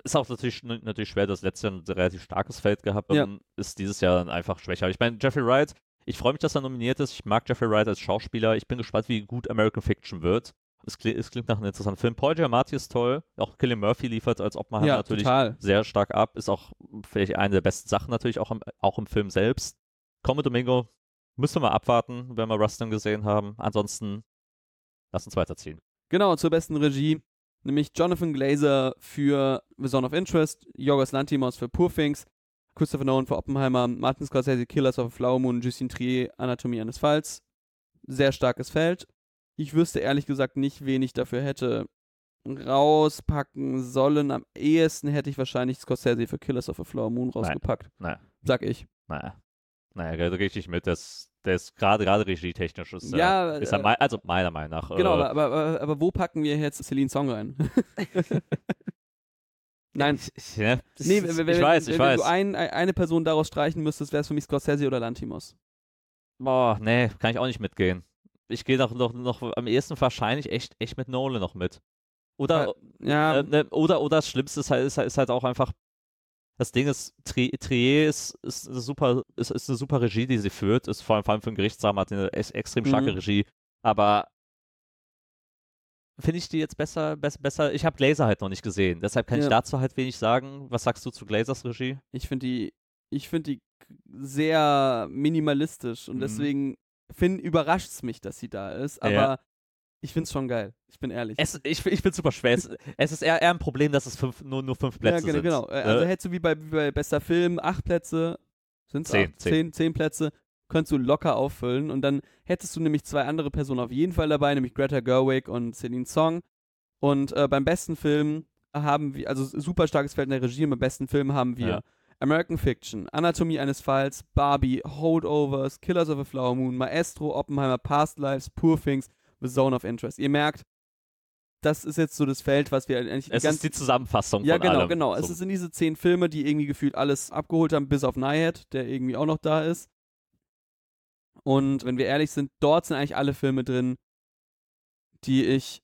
ist auch natürlich, natürlich schwer, das letzte Jahr ein relativ starkes Feld gehabt Ja. und ist dieses Jahr dann einfach schwächer. Ich meine, Jeffrey Wright, ich freue mich, dass er nominiert ist. Ich mag Jeffrey Wright als Schauspieler. Ich bin gespannt, wie gut American Fiction wird. Es, kli es klingt nach einem interessanten Film. Paul Giamatti ist toll. Auch Killian Murphy liefert als Oppenheimer ja, natürlich total. sehr stark ab. Ist auch vielleicht eine der besten Sachen natürlich auch im, auch im Film selbst. Komme Domingo, müssen wir mal abwarten, wenn wir Rustin gesehen haben. Ansonsten lass uns weiterziehen. Genau, zur besten Regie, nämlich Jonathan Glazer für The Zone of Interest, Yorgos Lantimos für Poor Things, Christopher Nolan für Oppenheimer, Martin Scorsese, Killers of a Flower Moon, Justine Trier, Anatomie eines Falls. Sehr starkes Feld. Ich wüsste ehrlich gesagt nicht, wen ich dafür hätte rauspacken sollen. Am ehesten hätte ich wahrscheinlich Scorsese für Killers of a Flower Moon rausgepackt. Naja, Sag ich. naja. Naja, da gehe ich nicht mit. Das, der ist gerade gerade regietechnisch. Ist, er- Ja, ist er äh, also meiner Meinung nach. Genau, äh, aber, aber, aber, wo packen wir jetzt Celine Song rein? Nein. Ich, ja, Nee, ich wenn, wenn, weiß, wenn, ich wenn weiß. du ein, ein, eine Person daraus streichen müsstest, wäre es für mich Scorsese oder Lantimos. Boah, nee, kann ich auch nicht mitgehen. Ich gehe noch, noch, noch am ehesten wahrscheinlich echt, echt mit Nolan noch mit. Oder, Ja, äh, ne, oder, oder das Schlimmste ist halt, ist, halt- ist halt auch einfach, das Ding ist, Tri Trier ist, ist, eine super, ist, ist eine super Regie, die sie führt, ist vor allem, vor allem für einen Gerichtssaal hat eine ex extrem starke Mhm. Regie, aber finde ich die jetzt besser, besser, besser, ich habe Glazer halt noch nicht gesehen, deshalb kann ich Ja. dazu halt wenig sagen. Was sagst du zu Glazers Regie? ich finde die, ich finde die sehr minimalistisch und Mhm. deswegen überrascht es mich, dass sie da ist, aber Ja. Ich finde es schon geil. Ich bin ehrlich. Es, ich ich finde super schwer. Es, es ist eher, eher ein Problem, dass es fünf, nur, nur fünf Plätze ja, genau, sind. genau. Äh, Also Ne? hättest du wie bei, wie bei bester Film acht Plätze, sind es Zehn, zehn, zehn. zehn, zehn Plätze, könntest du locker auffüllen und dann hättest du nämlich zwei andere Personen auf jeden Fall dabei, nämlich Greta Gerwig und Celine Song. Und äh, beim besten Film haben wir, also super starkes Feld in der Regie, und beim besten Film haben wir Ja. American Fiction, Anatomie eines Falls, Barbie, Holdovers, Killers of a Flower Moon, Maestro, Oppenheimer, Past Lives, Poor Things, The Zone of Interest. Ihr merkt, das ist jetzt so das Feld, was wir eigentlich Es ganz ist die Zusammenfassung ja, von genau, allem. genau. So. Es sind diese zehn Filme, die irgendwie gefühlt alles abgeholt haben, bis auf Nyhead, der irgendwie auch noch da ist. Und wenn wir ehrlich sind, dort sind eigentlich alle Filme drin, die ich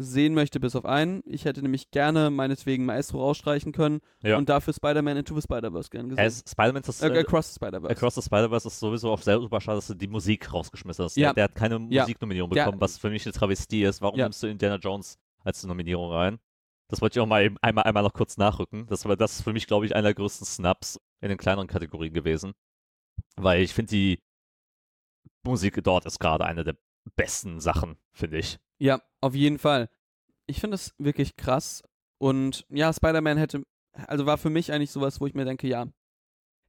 sehen möchte, bis auf einen. Ich hätte nämlich gerne meinetwegen Maestro rausstreichen können Ja. und dafür Spider-Man Into the Spider-Verse gern gesehen. Es- Spider-Man ist äh, Across the Spider-Verse. Across the Spider-Verse ist sowieso auch sehr super schade, dass du die Musik rausgeschmissen hast. Ja. Der, der hat keine Ja. Musiknominierung bekommen, was für mich eine Travestie ist. Warum nimmst du Indiana Jones als Nominierung rein? Das wollte ich auch mal eben, einmal, einmal noch kurz nachrücken. Das war das ist für mich, glaube ich, einer der größten Snaps in den kleineren Kategorien gewesen. Weil ich finde, die Musik dort ist gerade eine der besten Sachen, finde ich. Ja, auf jeden Fall. Ich finde das wirklich krass. Und ja, Spider-Man hätte, also war für mich eigentlich sowas, wo ich mir denke, ja,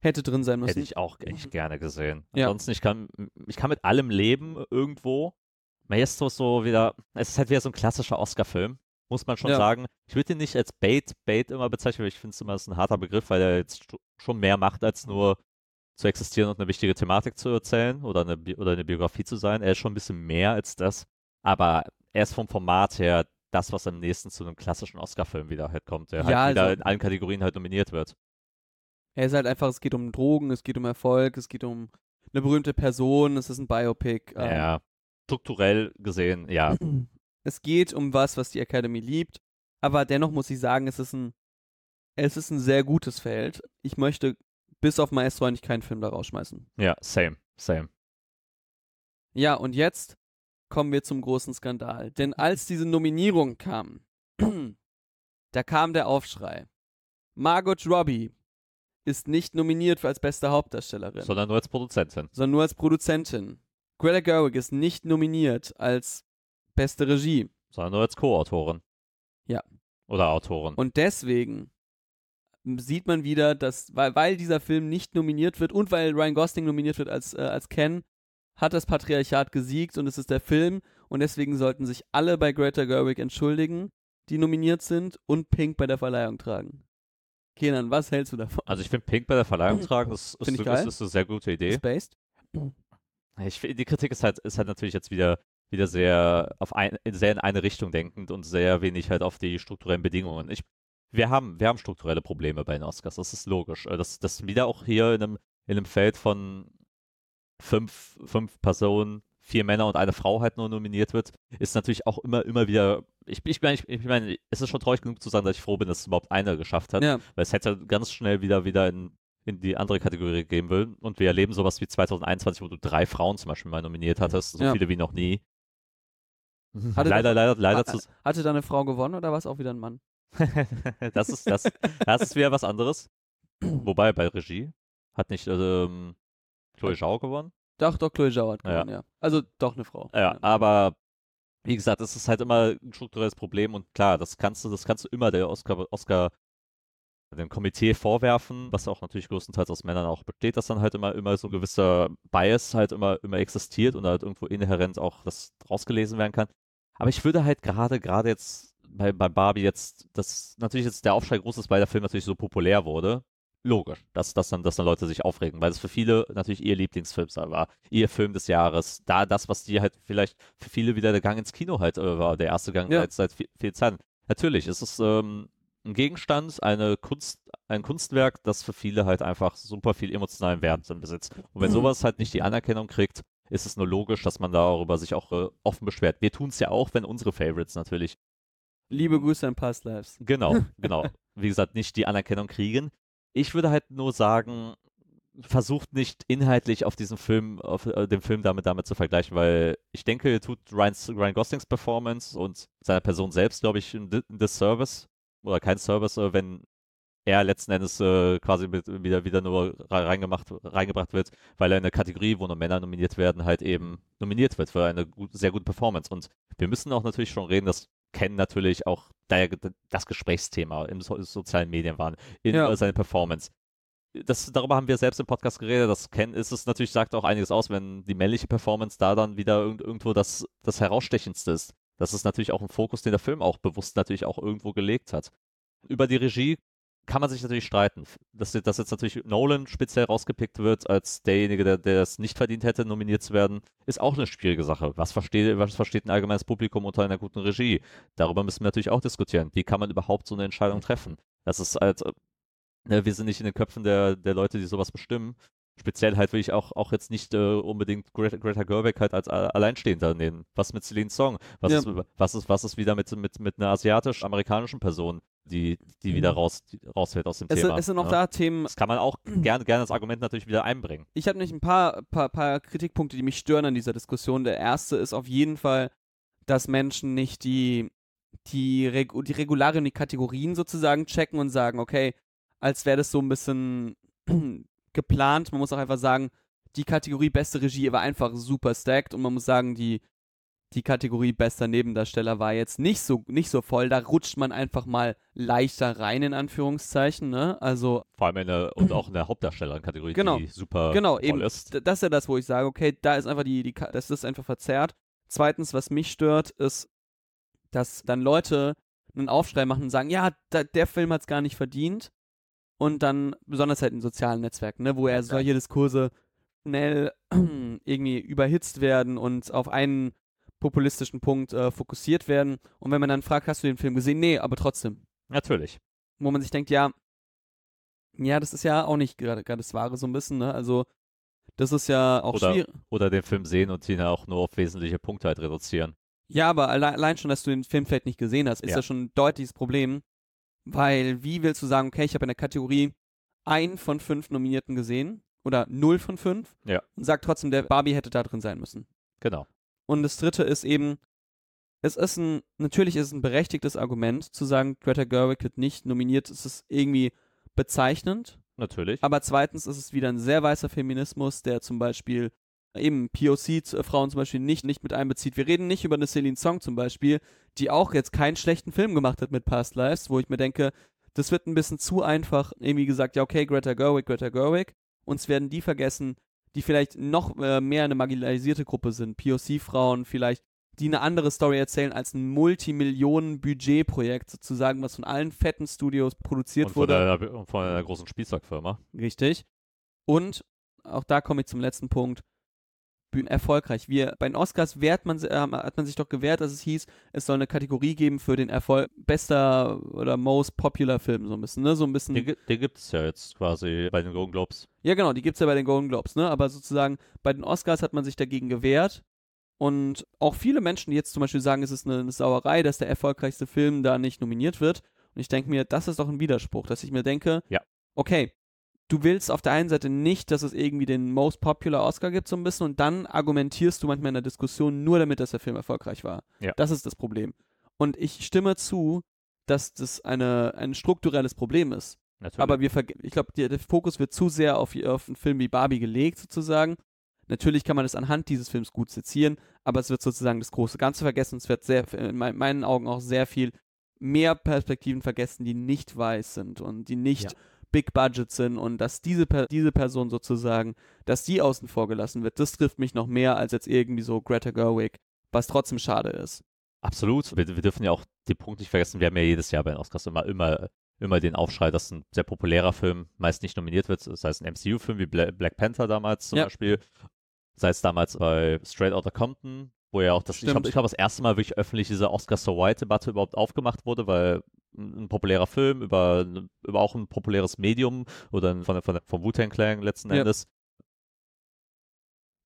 hätte drin sein müssen. Hätte ich auch echt gerne gesehen. Ja. Ansonsten, ich kann, ich kann mit allem leben irgendwo. Maestro ist so wieder, es ist halt wieder so ein klassischer Oscar-Film, muss man schon Ja. sagen. Ich würde ihn nicht als Bait, Bait immer bezeichnen, weil ich finde es immer ist ein harter Begriff, weil er jetzt schon mehr macht, als nur zu existieren und eine wichtige Thematik zu erzählen oder eine, Bi- oder eine Biografie zu sein. Er ist schon ein bisschen mehr als das, aber er ist vom Format her das, was am nächsten zu einem klassischen Oscar-Film wieder halt kommt, der halt Ja, wieder also- in allen Kategorien halt nominiert wird. Er ist halt einfach, es geht um Drogen, es geht um Erfolg, es geht um eine berühmte Person, es ist ein Biopic. ähm, Ja, strukturell gesehen, ja. Es geht um was, was die Academy liebt, aber dennoch muss ich sagen, es ist ein, es ist ein sehr gutes Feld. Ich möchte bis auf Maestro eigentlich keinen Film da rausschmeißen. Ja, same, same. Ja, und jetzt kommen wir zum großen Skandal. Denn als diese Nominierung kam, da kam der Aufschrei. Margot Robbie ist nicht nominiert für als beste Hauptdarstellerin, Sondern nur als Produzentin. sondern nur als Produzentin. Greta Gerwig ist nicht nominiert als beste Regie. sondern nur als Co-Autorin. Ja. Oder Autorin. Und deswegen sieht man wieder, dass, weil, weil dieser Film nicht nominiert wird und weil Ryan Gosling nominiert wird als, äh, als Ken, hat das Patriarchat gesiegt und es ist der Film und deswegen sollten sich alle bei Greta Gerwig entschuldigen, die nominiert sind und Pink bei der Verleihung tragen. Kenan, was hältst du davon? also ich finde Pink bei der Verleihung tragen, ist, ist, ist, ist eine sehr gute Idee. Spaced? Ich, die Kritik ist halt, ist halt natürlich jetzt wieder, wieder sehr, auf ein, sehr in eine Richtung denkend und sehr wenig halt auf die strukturellen Bedingungen. Ich, wir, haben, wir haben strukturelle Probleme bei den Oscars, das ist logisch. Dass das wieder auch hier in einem, in einem Feld von fünf, fünf Personen, vier Männer und eine Frau halt nur nominiert wird, ist natürlich auch immer, immer wieder. Ich, ich meine, ich, ich mein, es ist schon traurig genug zu sagen, dass ich froh bin, dass es überhaupt einer geschafft hat. Ja, Weil es hätte ganz schnell wieder, wieder in, in die andere Kategorie gehen will. Und wir erleben sowas wie 2021, wo du drei Frauen zum Beispiel mal nominiert hattest, so Ja. viele wie noch nie. Hatte leider, leider, leider zu. hatte da eine Frau gewonnen oder war es auch wieder ein Mann? das ist das. Das ist wieder was anderes. Wobei bei Regie hat nicht ähm, Chloe Zhao gewonnen. Doch, doch, Chloe Zhao hat Ja. gewonnen, ja. Also doch eine Frau. Ja, aber wie gesagt, es ist halt immer ein strukturelles Problem und klar, das kannst du, das kannst du immer der Oscar, Oscar dem Komitee vorwerfen, was auch natürlich größtenteils aus Männern auch besteht, dass dann halt immer, immer so ein gewisser Bias halt immer, immer existiert und halt irgendwo inhärent auch das rausgelesen werden kann. Aber ich würde halt gerade, gerade jetzt bei, bei Barbie jetzt, dass natürlich jetzt der Aufschrei groß ist, weil der Film natürlich so populär wurde. Logisch, dass, dass, dann, dass dann Leute sich aufregen, weil es für viele natürlich ihr Lieblingsfilm war, ihr Film des Jahres, da das, was die halt vielleicht für viele wieder der Gang ins Kino halt äh, war, der erste Gang Ja. seit, seit viel, viel Zeit. Natürlich, es ist ähm, ein Gegenstand, eine Kunst, ein Kunstwerk, das für viele halt einfach super viel emotionalen Wert dann besitzt. Und wenn Mhm. sowas halt nicht die Anerkennung kriegt, ist es nur logisch, dass man darüber sich auch äh, offen beschwert. Wir tun es ja auch, wenn unsere Favorites natürlich Liebe Grüße an Past Lives. Genau, genau. Wie gesagt, nicht die Anerkennung kriegen. Ich würde halt nur sagen, versucht nicht inhaltlich auf diesen Film, auf äh, den Film damit, damit zu vergleichen, weil ich denke, tut Ryan, Ryan Goslings Performance und seiner Person selbst, glaube ich, ein Di- ein Disservice oder kein Service, äh, wenn er letzten Endes äh, quasi mit, wieder, wieder nur re- reingemacht, reingebracht wird, weil er in einer Kategorie, wo nur Männer nominiert werden, halt eben nominiert wird für eine gut, sehr gute Performance. Und wir müssen auch natürlich schon reden, dass Ken natürlich auch das Gesprächsthema im so, sozialen Medien waren, in Ja. äh, seiner Performance. Das, darüber haben wir selbst im Podcast geredet, dass Ken ist es natürlich, sagt auch einiges aus, wenn die männliche Performance da dann wieder irgend, irgendwo das, das Herausstechendste ist. Das ist natürlich auch ein Fokus, den der Film auch bewusst natürlich auch irgendwo gelegt hat. Über die Regie kann man sich natürlich streiten. Dass, dass jetzt natürlich Nolan speziell rausgepickt wird als derjenige, der, der es nicht verdient hätte, nominiert zu werden, ist auch eine schwierige Sache. Was versteht, was versteht ein allgemeines Publikum unter einer guten Regie? Darüber müssen wir natürlich auch diskutieren. Wie kann man überhaupt so eine Entscheidung treffen? Das ist halt, äh, ne, wir sind nicht in den Köpfen der, der Leute, die sowas bestimmen. Speziell halt will ich auch, auch jetzt nicht äh, unbedingt Greta, Greta Gerwig halt als Alleinstehender nehmen. Was mit Celine Song? Was, Ja. ist, was, ist, was ist wieder mit, mit, mit einer asiatisch-amerikanischen Person, die, die wieder raus, rausfällt aus dem Es, Thema? es sind auch ja. da Themen, Das kann man auch gerne, gerne als Argument natürlich wieder einbringen. ich habe nämlich ein paar, paar, paar Kritikpunkte, die mich stören an dieser Diskussion. Der erste ist auf jeden Fall, dass Menschen nicht die, die, Reg die Regularien, die Kategorien sozusagen checken und sagen, okay, als wäre das so ein bisschen geplant. Man muss auch einfach sagen, die Kategorie beste Regie war einfach super stacked und man muss sagen, die, die Kategorie bester Nebendarsteller war jetzt nicht so, nicht so voll. Da rutscht man einfach mal leichter rein, in Anführungszeichen, ne? Also. Vor allem in der, und auch in der Hauptdarstellerkategorie, Genau. die super genau, voll eben. ist. Das ist ja das, wo ich sage, okay, da ist einfach die, die, das ist einfach verzerrt. Zweitens, was mich stört, ist, dass dann Leute einen Aufschrei machen und sagen, ja, da, der Film hat es gar nicht verdient. Und dann, besonders halt in sozialen Netzwerken, ne, wo ja solche Diskurse schnell irgendwie überhitzt werden und auf einen populistischen Punkt äh, fokussiert werden. Und wenn man dann fragt, hast du den Film gesehen? Nee, aber trotzdem. Natürlich. Wo man sich denkt, ja, ja, das ist ja auch nicht gerade das Wahre so ein bisschen, ne? Also, das ist ja auch Oder- schwierig. Oder den Film sehen und ihn auch nur auf wesentliche Punkte halt reduzieren. Ja, aber alle allein schon, dass du den Film vielleicht nicht gesehen hast, ist ja, Ja. schon ein deutliches Problem. Weil, wie willst du sagen, okay, ich habe in der Kategorie ein von fünf Nominierten gesehen oder null von fünf Ja. und sag trotzdem, der Barbie hätte da drin sein müssen. Genau. Und das dritte ist eben, es ist ein, natürlich ist es ein berechtigtes Argument zu sagen, Greta Gerwig wird nicht nominiert, es ist irgendwie bezeichnend. Natürlich. Aber zweitens ist es wieder ein sehr weißer Feminismus, der zum Beispiel eben POC-Frauen zum Beispiel nicht, nicht mit einbezieht. Wir reden nicht über eine Celine Song zum Beispiel, die auch jetzt keinen schlechten Film gemacht hat mit Past Lives, wo ich mir denke, das wird ein bisschen zu einfach irgendwie gesagt, ja okay, Greta Gerwig, Greta Gerwig. Uns werden die vergessen, die vielleicht noch äh, mehr eine marginalisierte Gruppe sind. POC-Frauen vielleicht, die eine andere Story erzählen als ein Multimillionen-Budget-Projekt sozusagen, was von allen fetten Studios produziert und von, wurde. einer, und von einer großen Spielzeugfirma. Richtig. Und auch da komme ich zum letzten Punkt. Bühnen erfolgreich. Wir, bei den Oscars wehrt man, äh, hat man sich doch gewehrt, dass es hieß, es soll eine Kategorie geben für den Erfolg bester oder most popular Film, so ein bisschen, ne? So ein bisschen. Gi- den gibt es ja jetzt quasi bei den Golden Globes. Ja, genau, die gibt's ja bei den Golden Globes, ne? Aber sozusagen bei den Oscars hat man sich dagegen gewehrt. Und auch viele Menschen, die jetzt zum Beispiel sagen, es ist eine, eine Sauerei, dass der erfolgreichste Film da nicht nominiert wird. Und ich denke mir, das ist doch ein Widerspruch, dass ich mir denke, Ja. okay, du willst auf der einen Seite nicht, dass es irgendwie den Most Popular Oscar gibt, so ein bisschen, und dann argumentierst du manchmal in der Diskussion nur damit, dass der Film erfolgreich war. Ja. Das ist das Problem. Und ich stimme zu, dass das eine, ein strukturelles Problem ist. Natürlich. Aber wir ich glaube, der, der Fokus wird zu sehr auf, auf einen Film wie Barbie gelegt, sozusagen. Natürlich kann man es anhand dieses Films gut sezieren, aber es wird sozusagen das große Ganze vergessen. Es wird sehr, in mein- meinen Augen auch sehr viel mehr Perspektiven vergessen, die nicht weiß sind und die nicht Ja. Big Budget sind und dass diese, Per- diese Person sozusagen, dass die außen vor gelassen wird, das trifft mich noch mehr als jetzt irgendwie so Greta Gerwig, was trotzdem schade ist. Absolut. Wir, wir dürfen ja auch den Punkt nicht vergessen, wir haben ja jedes Jahr bei den Oscars immer, immer, immer den Aufschrei, dass ein sehr populärer Film meist nicht nominiert wird, sei es ein MCU-Film wie Bla Black Panther damals zum Ja. Beispiel, sei es damals bei Straight Outta Compton, wo ja auch das, ich Stimmt. glaube, ich glaub, das erste Mal wirklich öffentlich diese Oscar So White-Debatte überhaupt aufgemacht wurde, weil ein populärer Film über, über auch ein populäres Medium oder ein- von, von, vom Wu-Tang Clan letzten Ja. Endes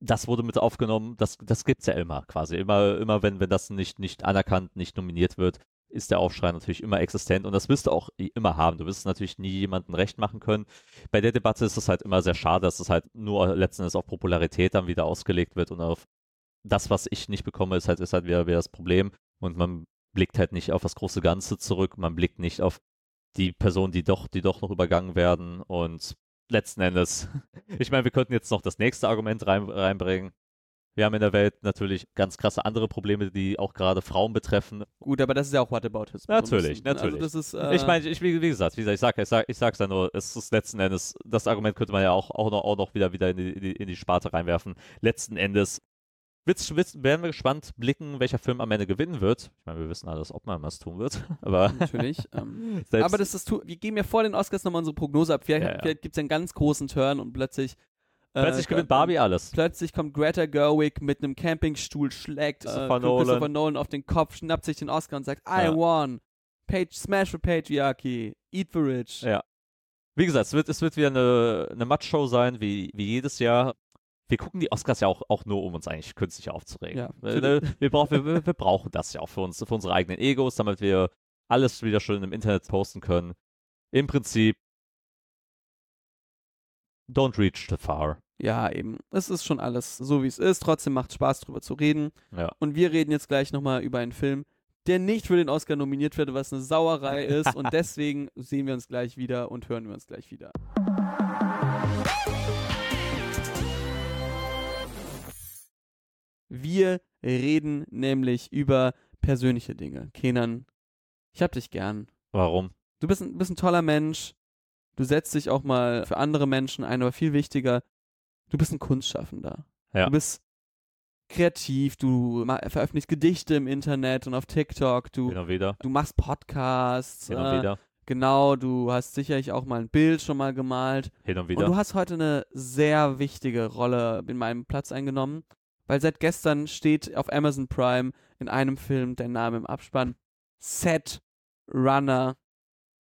das wurde mit aufgenommen, das, das gibt's ja immer quasi. Immer, immer wenn, wenn das nicht, nicht anerkannt, nicht nominiert wird, ist der Aufschrei natürlich immer existent und das wirst du auch immer haben. Du wirst es natürlich nie jemandem recht machen können. Bei der Debatte ist es halt immer sehr schade, dass es halt nur letzten Endes auf Popularität dann wieder ausgelegt wird und auf das, was ich nicht bekomme, ist halt, ist halt wieder, wieder das Problem und man blickt halt nicht auf das große Ganze zurück, man blickt nicht auf die Personen, die doch, die doch noch übergangen werden und letzten Endes, ich meine, wir könnten jetzt noch das nächste Argument rein, reinbringen. Wir haben in der Welt natürlich ganz krasse andere Probleme, die auch gerade Frauen betreffen. Gut, aber das ist ja auch Whataboutism. Natürlich, so bisschen. natürlich. Also ist, äh, ich meine, ich, wie, wie gesagt, wie gesagt, ich sage ich sag, ich sag's ja nur, es ist letzten Endes, das Argument könnte man ja auch, auch, noch, auch noch wieder, wieder in die- in die Sparte reinwerfen. Letzten Endes wird's, werden wir gespannt blicken, welcher Film am Ende gewinnen wird. Ich meine, wir wissen alles, ob man was tun wird, aber natürlich. ähm, Aber das ist, wir geben ja vor den Oscars nochmal unsere Prognose ab. Vielleicht, Ja, ja. vielleicht gibt es einen ganz großen Turn und plötzlich. äh, plötzlich gewinnt Barbie alles. Plötzlich kommt Greta Gerwig mit einem Campingstuhl, schlägt äh, Christopher Christopher Nolan. Nolan auf den Kopf, schnappt sich den Oscar und sagt, I Ja. won. Page, smash for Patriarchy. Eat the rich. Ja. Wie gesagt, es wird, es wird wieder eine, eine Matchshow sein, wie, wie jedes Jahr. Wir gucken die Oscars ja auch, auch nur, um uns eigentlich künstlich aufzuregen. Ja, Weil, ne, wir, brauchen, wir, wir- wir brauchen das ja auch für, uns, für unsere eigenen Egos, damit wir alles wieder schön im Internet posten können. Im Prinzip, don't reach too far. Ja, eben. Es ist schon alles so, wie es ist. Trotzdem macht Spaß, drüber zu reden. Ja. Und wir reden jetzt gleich nochmal über einen Film, der nicht für den Oscar nominiert wird, was eine Sauerei ist. und deswegen sehen wir uns gleich wieder und hören wir uns gleich wieder. Wir reden nämlich über persönliche Dinge. Kenan, ich hab dich gern. Warum? Du bist ein, bist ein toller Mensch. Du setzt dich auch mal für andere Menschen ein, aber viel wichtiger, du bist ein Kunstschaffender. Ja. Du bist kreativ, du veröffentlichst Gedichte im Internet und auf TikTok, du, Hin und wieder. du machst Podcasts. Hin und äh, wieder. Genau, du hast sicherlich auch mal ein Bild schon mal gemalt. Hin und Und wieder. du hast heute eine sehr wichtige Rolle in meinem Platz eingenommen, weil seit gestern steht auf Amazon Prime in einem Film dein Name im Abspann. Set Runner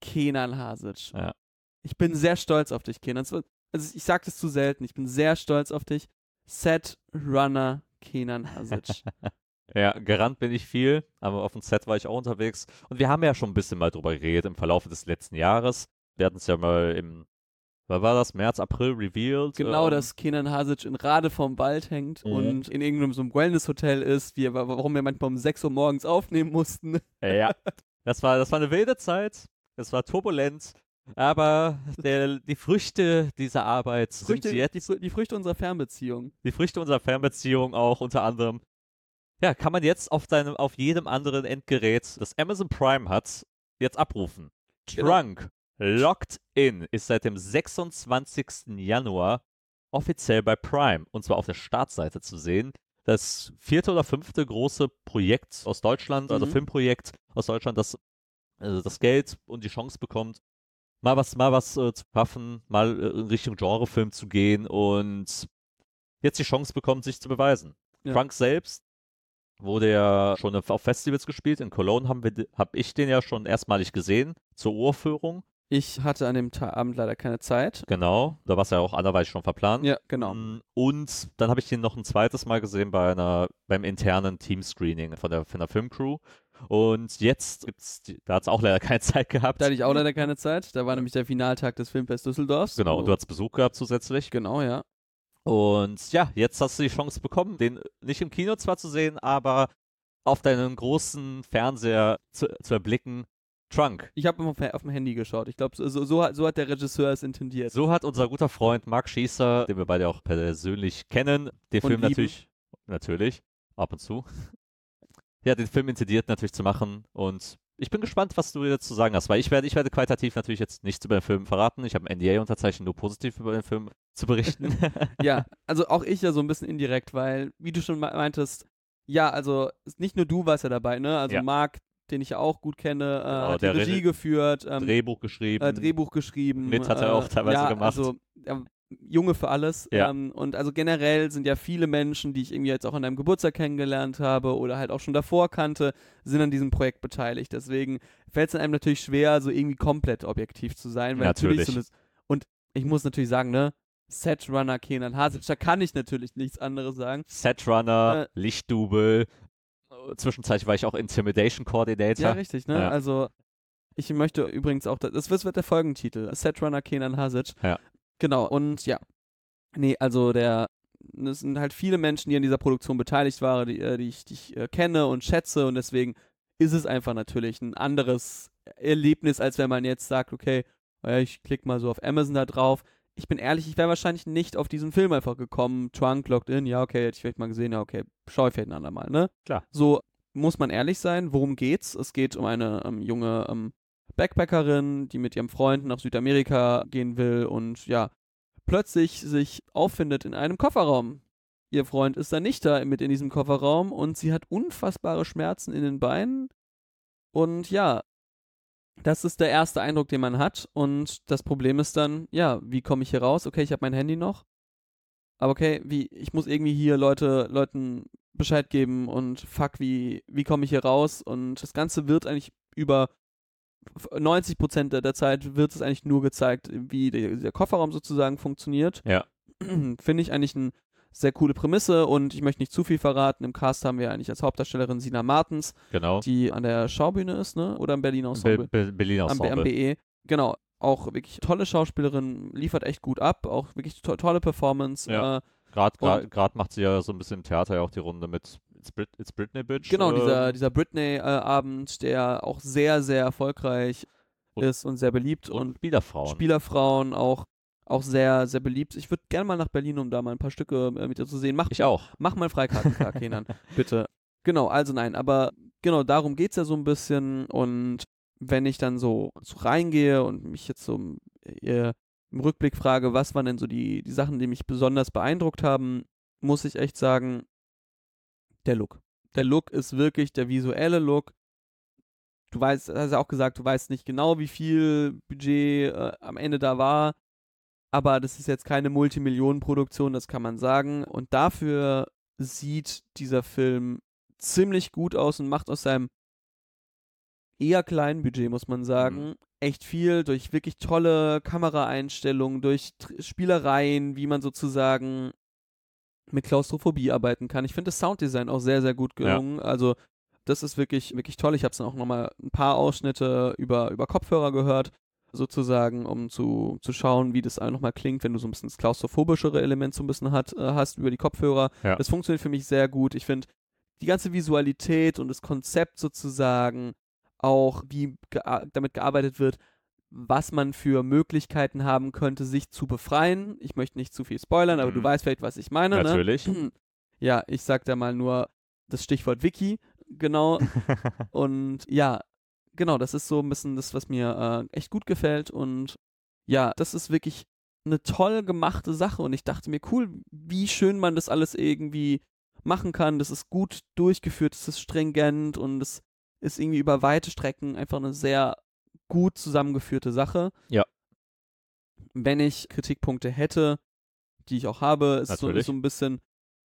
Kenan Hasic. Ja. Ich bin sehr stolz auf dich, Kenan. Also ich sag das zu selten. Ich bin sehr stolz auf dich. Set Runner Kenan Hasic. Ja, gerannt bin ich viel, aber auf dem Set war ich auch unterwegs. Und wir haben ja schon ein bisschen mal drüber geredet im Verlauf des letzten Jahres. Wir hatten es ja mal im, was war das, März, April revealed. genau, ähm, dass Kenan Hasic in Rade vorm Wald hängt Mhm. und in irgendeinem so einem Wellness-Hotel ist, wie, warum wir manchmal um 6 Uhr morgens aufnehmen mussten. Ja, das war, das war eine wilde Zeit. Es war turbulent. Aber der, die Früchte dieser Arbeit Früchte, sind jetzt die, die Früchte unserer Fernbeziehung. die Früchte unserer Fernbeziehung auch unter anderem. Ja, kann man jetzt auf deinem, auf jedem anderen Endgerät, das Amazon Prime hat, jetzt abrufen. Genau. Locked In ist seit dem 26. Januar offiziell bei Prime und zwar auf der Startseite zu sehen. Das vierte oder fünfte große Projekt aus Deutschland, also Mhm. Filmprojekt aus Deutschland, das also das Geld und die Chance bekommt, mal was, mal was äh, zu schaffen, mal äh, in Richtung Genrefilm zu gehen und jetzt die Chance bekommt, sich zu beweisen. Ja. Frank selbst wurde ja schon auf Festivals gespielt. In Cologne habe ich den ja schon erstmalig gesehen zur Urführung. Ich hatte an dem Ta Abend leider keine Zeit. Genau, da war es ja auch anderweitig schon verplant. Ja, genau. Mm, Und dann habe ich ihn noch ein zweites Mal gesehen bei einer, beim internen Teamscreening von der, von der Filmcrew. Und jetzt gibt's, da hat es auch leider keine Zeit gehabt. Da hatte ich auch leider keine Zeit. Da war nämlich der Finaltag des Filmfest Düsseldorfs. genau, und du hattest Besuch gehabt zusätzlich. Genau, ja. Und ja, jetzt hast du die Chance bekommen, den nicht im Kino zwar zu sehen, aber auf deinen großen Fernseher zu, zu erblicken. Trunk. Ich habe auf, auf dem Handy geschaut. Ich glaube, so, so, so, hat- so hat der Regisseur es intendiert. So hat unser guter Freund Mark Schießer, den wir beide auch persönlich kennen, den Und Film lieben. natürlich, natürlich, ab und zu, ja, den Film intendiert natürlich zu machen und ich bin gespannt, was du jetzt zu sagen hast, weil ich werde, ich werde qualitativ natürlich jetzt nichts über den Film verraten. Ich habe ein NDA unterzeichnet, nur positiv über den Film zu berichten. ja, also auch ich ja so ein bisschen indirekt, weil, wie du schon me- meintest, ja, also nicht nur du warst ja dabei, ne? Also Ja. Marc, den ich ja auch gut kenne, äh, Genau, hat die der Regie Regie- geführt, ähm, Drehbuch geschrieben. äh, Drehbuch geschrieben. Mit hat er auch teilweise ja, gemacht. Also, Junge für alles. Ja. Ähm, und also generell sind ja viele Menschen, die ich irgendwie jetzt auch an deinem Geburtstag kennengelernt habe oder halt auch schon davor kannte, sind an diesem Projekt beteiligt. Deswegen fällt es einem natürlich schwer, so irgendwie komplett objektiv zu sein. Weil natürlich. Natürlich. so und ich muss natürlich sagen, ne, Setrunner Kenan Hasic, da kann ich natürlich nichts anderes sagen. Setrunner, Äh, Lichtdubel. Zwischenzeitlich war ich auch Intimidation Coordinator. Ja, richtig, ne? Ja. Also, ich möchte übrigens auch, das das wird der Folgentitel, Setrunner Kenan Hasic. Ja. Genau, und ja. Nee, also der, es sind halt viele Menschen, die an dieser Produktion beteiligt waren, die, äh, die ich, die ich äh, kenne und schätze und deswegen ist es einfach natürlich ein anderes Erlebnis, als wenn man jetzt sagt, okay, ich klicke mal so auf Amazon da drauf. Ich bin ehrlich, ich wäre wahrscheinlich nicht auf diesen Film einfach gekommen. Trunk, Locked In, ja, okay, hätte ich vielleicht mal gesehen, ja, okay, schau ich vielleicht ein andermal, ne? Klar. So muss man ehrlich sein, worum geht's? Es geht um eine ähm, junge ähm, Backpackerin, die mit ihrem Freund nach Südamerika gehen will und ja, plötzlich sich auffindet in einem Kofferraum. Ihr Freund ist dann nicht da mit in diesem Kofferraum und sie hat unfassbare Schmerzen in den Beinen. Und ja, das ist der erste Eindruck, den man hat. Und das Problem ist dann, ja, wie komme ich hier raus? Okay, ich habe mein Handy noch. Aber okay, wie, ich muss irgendwie hier Leute, Leuten Bescheid geben und fuck, wie, wie komme ich hier raus? Und das Ganze wird eigentlich über 90 Prozent der, der Zeit wird es eigentlich nur gezeigt, wie der, der Kofferraum sozusagen funktioniert. Ja. Finde ich eigentlich eine sehr coole Prämisse und ich möchte nicht zu viel verraten. Im Cast haben wir eigentlich als Hauptdarstellerin Sina Martens, Genau. die an der Schaubühne ist, ne? Oder am Berliner Ensemble? Be Be Berlin am, B- am Ensemble. BE. Genau. Auch wirklich tolle Schauspielerin, liefert echt gut ab, auch wirklich to tolle Performance. Ja. Äh, gerade macht sie ja so ein bisschen im Theater ja auch die Runde mit It's, Brit It's Britney Bitch. genau, äh, dieser, dieser Britney-Abend, der auch sehr, sehr erfolgreich Und- ist und sehr beliebt und, und Spielerfrauen. Spielerfrauen auch auch sehr, sehr beliebt. Ich würde gerne mal nach Berlin, um da mal ein paar Stücke äh, mit dir zu sehen. Mach, Ich auch. mach mal Freikarten klar, Kenan, bitte. Genau, also nein, aber genau darum geht es ja so ein bisschen. Und wenn ich dann so, so reingehe und mich jetzt so äh, im Rückblick frage, was waren denn so die, die Sachen, die mich besonders beeindruckt haben, muss ich echt sagen, der Look. Der Look ist wirklich der visuelle Look. Du weißt, hast ja auch gesagt, du weißt nicht genau, wie viel Budget äh, am Ende da war, aber das ist jetzt keine Multimillionenproduktion, das kann man sagen. Und dafür sieht dieser Film ziemlich gut aus und macht aus seinem eher kleinen Budget, muss man sagen, Mhm. echt viel durch wirklich tolle Kameraeinstellungen, durch Spielereien, wie man sozusagen mit Klaustrophobie arbeiten kann. Ich finde das Sounddesign auch sehr, sehr gut gelungen. Also das ist wirklich, wirklich toll. Ich habe es dann auch nochmal ein paar Ausschnitte über, über Kopfhörer gehört, sozusagen, um zu, zu schauen, wie das nochmal klingt, wenn du so ein bisschen das klaustrophobischere Element so ein bisschen hat, äh, hast über die Kopfhörer. Ja. Das funktioniert für mich sehr gut. Ich finde die ganze Visualität und das Konzept sozusagen, auch wie gea damit gearbeitet wird, was man für Möglichkeiten haben könnte, sich zu befreien. Ich möchte nicht zu viel spoilern, aber du Mhm. weißt vielleicht, was ich meine. Ne? Natürlich. Ja, ich sag da mal nur das Stichwort Wiki, genau. Und ja, genau, das ist so ein bisschen das, was mir äh, echt gut gefällt. Und ja, das ist wirklich eine toll gemachte Sache. Und ich dachte mir, cool, wie schön man das alles irgendwie machen kann. Das ist gut durchgeführt, das ist stringent und es ist irgendwie über weite Strecken einfach eine sehr gut zusammengeführte Sache. Ja. Wenn ich Kritikpunkte hätte, die ich auch habe, ist so, so ein bisschen,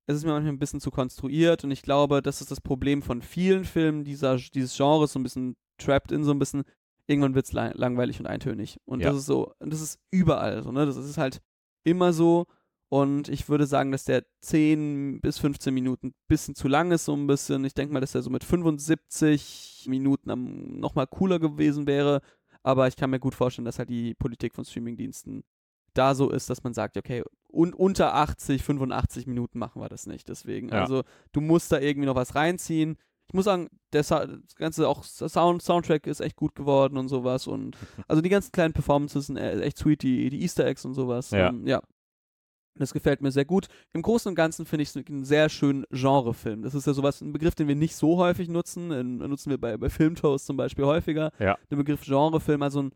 es ist mir manchmal ein bisschen zu konstruiert und ich glaube, das ist das Problem von vielen Filmen dieser, dieses Genres, so ein bisschen trapped in so ein bisschen, irgendwann wird es la langweilig und eintönig. Und Ja. das ist so, und das ist überall so, ne? Das ist halt immer so. Und ich würde sagen, dass der 10 bis 15 Minuten ein bisschen zu lang ist, so ein bisschen. Ich denke mal, dass er so mit 75 Minuten am, noch mal cooler gewesen wäre. Aber ich kann mir gut vorstellen, dass halt die Politik von Streamingdiensten da so ist, dass man sagt, okay, un unter 80, 85 Minuten machen wir das nicht. Deswegen, Ja. also du musst da irgendwie noch was reinziehen. Ich muss sagen, der Sa das ganze auch Sound Soundtrack ist echt gut geworden und sowas und also die ganzen kleinen Performances sind e- echt sweet, die, die Easter Eggs und sowas. Ja. Ähm, ja. Das gefällt mir sehr gut. Im Großen und Ganzen finde ich es einen sehr schönen Genrefilm. Das ist ja sowas, ein Begriff, den wir nicht so häufig nutzen. Den nutzen wir bei, bei Filmtoast zum Beispiel häufiger. Ja. Den Begriff Genrefilm, also ein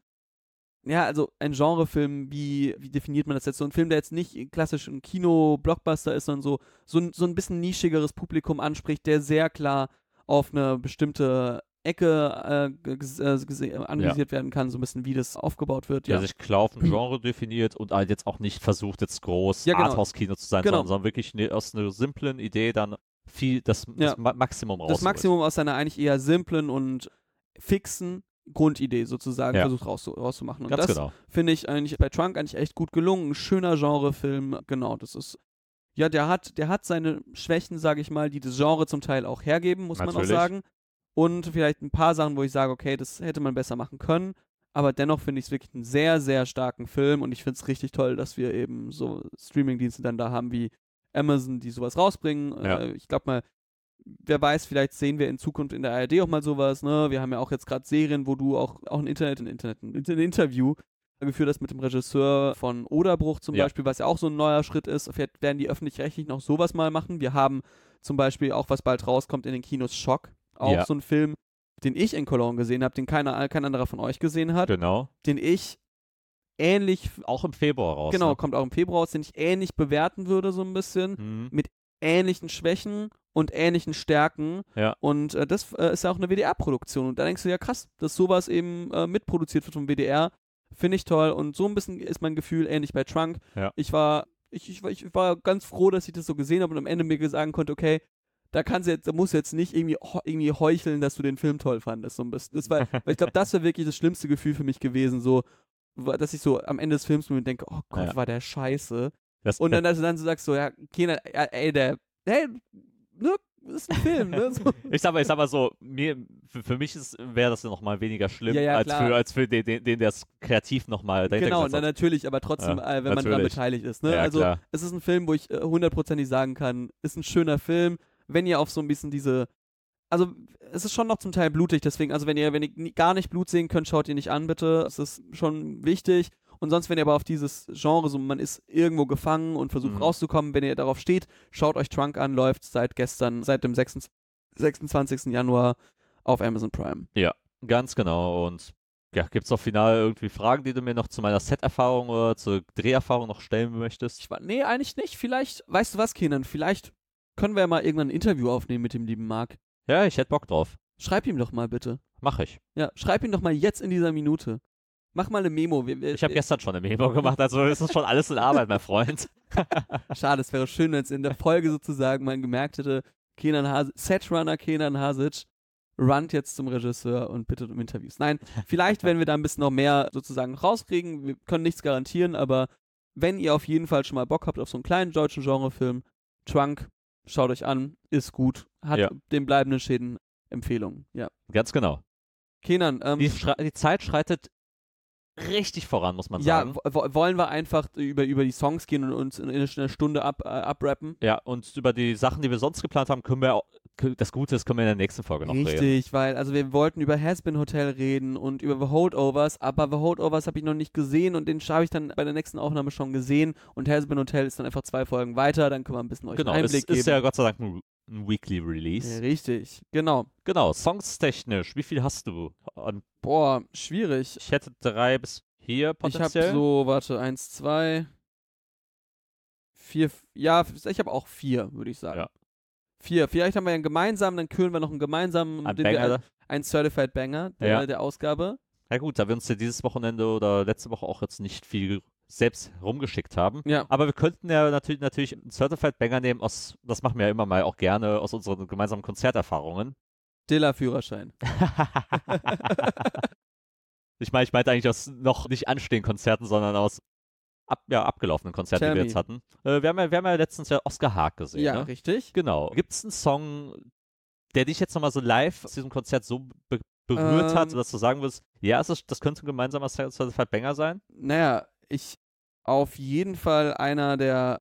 ja, also ein Genrefilm, wie, wie definiert man das jetzt? So ein Film, der jetzt nicht klassisch ein Kino-Blockbuster ist, sondern so, so, ein, so ein bisschen nischigeres Publikum anspricht, der sehr klar auf eine bestimmte Ecke äh, äh, gese- analysiert werden kann, so ein bisschen wie das aufgebaut wird. der Ja, sich klar auf ein Genre definiert und halt jetzt auch nicht versucht, jetzt groß Ja, genau. Arthouse-Kino zu sein, Genau. sondern, sondern wirklich ne, aus einer simplen Idee dann viel das, Ja. das Ma Maximum raus. das Maximum aus seiner eigentlich eher simplen und fixen Grundidee sozusagen Ja. versucht rauszu rauszumachen. Und Ganz das genau. finde ich eigentlich bei Trunk eigentlich echt gut gelungen. Ein schöner Genrefilm, genau, das ist. Ja, der hat, der hat seine Schwächen, sage ich mal, die das Genre zum Teil auch hergeben, muss man auch Natürlich. sagen. Und vielleicht ein paar Sachen, wo ich sage, okay, das hätte man besser machen können. Aber dennoch finde ich es wirklich einen sehr, sehr starken Film und ich finde es richtig toll, dass wir eben so Streamingdienste dann da haben wie Amazon, die sowas rausbringen. Ja. Äh, ich glaube mal, wer weiß, vielleicht sehen wir in Zukunft in der ARD auch mal sowas, ne? Wir haben ja auch jetzt gerade Serien, wo du auch, auch ein Internet, ein Internet, ein Inter- ein Interview geführt hast mit dem Regisseur von Oderbruch zum Ja. Beispiel, was ja auch so ein neuer Schritt ist. Vielleicht werden die öffentlich-rechtlich noch sowas mal machen. Wir haben zum Beispiel auch, was bald rauskommt in den Kinos, Schock. Auch Ja. so ein Film, den ich in Cologne gesehen habe, den keiner, kein anderer von euch gesehen hat, Genau. den ich ähnlich, Auch im Februar raus. genau, Ne? kommt auch im Februar raus, den ich ähnlich bewerten würde, so ein bisschen Mhm. ähnlichen Schwächen und ähnlichen Stärken. Ja. Und äh, das äh, ist ja auch eine WDR-Produktion. Und da denkst du ja krass, dass sowas eben äh, mitproduziert wird vom WDR. Finde ich toll. Und so ein bisschen ist mein Gefühl ähnlich bei Trunk. Ja. Ich war, ich, ich, war- ich war ganz froh, dass ich das so gesehen habe und am Ende mir sagen konnte, okay, da kannst du jetzt, da musst du jetzt nicht irgendwie, irgendwie heucheln, dass du den Film toll fandest. So ein bisschen. Das war, weil ich glaube, das wäre wirklich das schlimmste Gefühl für mich gewesen, so, dass ich so am Ende des Films mir denke, oh Gott, Ja. war der scheiße. Das, Und dann, dass du dann so sagst, so, ja, ja, ey, der, hey, ne, ist ein Film, ne? So. ich sag mal, ich sag mal so, mir, für, für mich wäre das ja noch mal weniger schlimm, Ja, ja, als, für, als für den, den, den der es kreativ noch mal dahinter genau, na, natürlich, aber trotzdem, Ja, äh, wenn man daran natürlich. beteiligt ist, ne? Also, klar. es ist ein Film, wo ich äh, hundertprozentig sagen kann, ist ein schöner Film, wenn ihr auf so ein bisschen diese, also, es ist schon noch zum Teil blutig, deswegen, also, wenn ihr, wenn ihr gar nicht Blut sehen könnt, schaut ihr nicht an, bitte, es ist schon wichtig. Und sonst, wenn ihr aber auf dieses Genre, so man ist irgendwo gefangen und versucht Mhm. rauszukommen, wenn ihr darauf steht, schaut euch Trunk an, läuft seit gestern, seit dem 26. 26. Januar auf Amazon Prime. Ganz genau. Und ja, gibt es noch final irgendwie Fragen, die du mir noch zu meiner Set-Erfahrung oder zur Dreherfahrung noch stellen möchtest? Ich war, nee, eigentlich nicht. Vielleicht, weißt du was, Kenan, vielleicht können wir ja mal irgendwann ein Interview aufnehmen mit dem lieben Marc. Ja, ich hätte Bock drauf. Schreib ihm doch mal bitte. Mach ich. Ja, schreib ihm doch mal jetzt in dieser Minute. Mach mal eine Memo. Wir, wir, Ich habe gestern schon eine Memo gemacht, also ist das schon alles in Arbeit, mein Freund. Schade, es wäre schön, wenn es in der Folge sozusagen man gemerkt hätte, Kenan Hasic, Setrunner Kenan Hasic runnt jetzt zum Regisseur und bittet um Interviews. Nein, vielleicht werden wir da ein bisschen noch mehr sozusagen rauskriegen. Wir können nichts garantieren, aber wenn ihr auf jeden Fall schon mal Bock habt auf so einen kleinen deutschen Genrefilm, Trunk, schaut euch an, ist gut, hat Ja. den bleibenden Schäden Empfehlungen. Ja. Ganz genau. Kenan, ähm, Die, die Zeit schreitet richtig voran, muss man ja, sagen. wo- wollen wir einfach über, über die Songs gehen und uns in, in einer Stunde ab, äh, abrappen? Ja, und über die Sachen, die wir sonst geplant haben, können wir auch, das Gute ist, können wir in der nächsten Folge noch reden. Richtig, weil, also wir wollten über Hasbin Hotel reden und über The Holdovers, aber The Holdovers habe ich noch nicht gesehen und den habe ich dann bei der nächsten Aufnahme schon gesehen und Hasbin Hotel ist dann einfach zwei Folgen weiter, dann können wir ein bisschen euch Genau, einen es Einblick ist geben. ja Gott sei Dank ein, ein Weekly Release. Richtig, genau. Genau, songstechnisch, wie viel hast du? Und Boah, schwierig. ich hätte drei bis Ich potenziell. habe so, warte, eins, zwei, vier, ja, ich habe auch vier, würde ich sagen. Ja. Vier. Vielleicht haben wir ja einen gemeinsamen, dann kühlen wir noch einen gemeinsamen, ein Banger. ein Certified Banger der, Ja. der Ausgabe. Ja gut, da wir uns ja dieses Wochenende oder letzte Woche auch jetzt nicht viel selbst rumgeschickt haben. Ja. Aber wir könnten ja natürlich, natürlich einen Certified Banger nehmen aus, das machen wir ja immer mal auch gerne, aus unseren gemeinsamen Konzerterfahrungen. Dilla-Führerschein. ich meine, ich meinte eigentlich aus noch nicht anstehenden Konzerten, sondern aus ab, ja, abgelaufenen Konzerten, die wir Tell jetzt me. hatten. Äh, wir, haben ja, wir haben ja letztens ja Oscar Haag gesehen. Ja, ne? richtig. Genau. Gibt es einen Song, der dich jetzt nochmal so live aus diesem Konzert so be berührt hat, Ähm. dass du sagen würdest, ja, ist, das könnte ein gemeinsamer Certified Banger sein? Naja, ich auf jeden Fall einer der,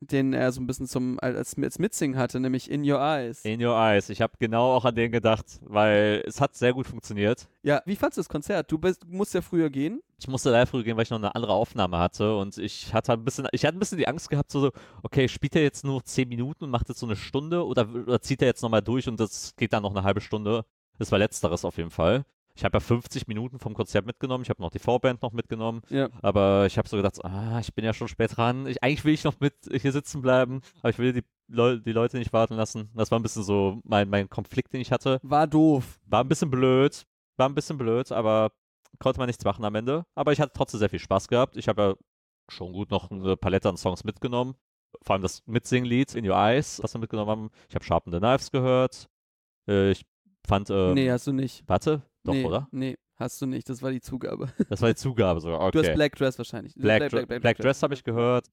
den er so ein bisschen zum als, als Mitsingen hatte, nämlich In Your Eyes. In Your Eyes. Ich habe genau auch an den gedacht, weil es hat sehr gut funktioniert. ja, wie fandst du das Konzert? Du, bist, musst ja früher gehen. Ich musste live früh gehen, weil ich noch eine andere Aufnahme hatte und ich hatte ein bisschen, ich hatte ein bisschen die Angst gehabt, so, so okay, spielt er jetzt nur 10 Minuten und macht jetzt so eine Stunde oder, oder zieht er jetzt nochmal durch und das geht dann noch eine halbe Stunde? Das war letzteres auf jeden Fall. Ich habe ja 50 Minuten vom Konzert mitgenommen, ich habe noch die Vorband noch mitgenommen, Ja. aber ich habe so gedacht, ah, ich bin ja schon spät dran, ich, eigentlich will ich noch mit hier sitzen bleiben, aber ich will die, Leu die Leute nicht warten lassen. Das war ein bisschen so mein, mein Konflikt, den ich hatte. War doof. War ein bisschen blöd, war ein bisschen blöd, aber konnte man nichts machen am Ende. Aber ich hatte trotzdem sehr viel Spaß gehabt. Ich habe ja schon gut noch eine Palette an Songs mitgenommen. Vor allem das Mitsinglied In Your Eyes, was wir mitgenommen haben. Ich habe Sharpen the Knives gehört. Äh, ich fand, ähm, nee, hast du nicht. warte, doch, nee, oder? Nee, hast du nicht. Das war die Zugabe. Das war die Zugabe sogar, okay. Du hast Black Dress wahrscheinlich. Black, Dre- Black, Dress habe ich gehört.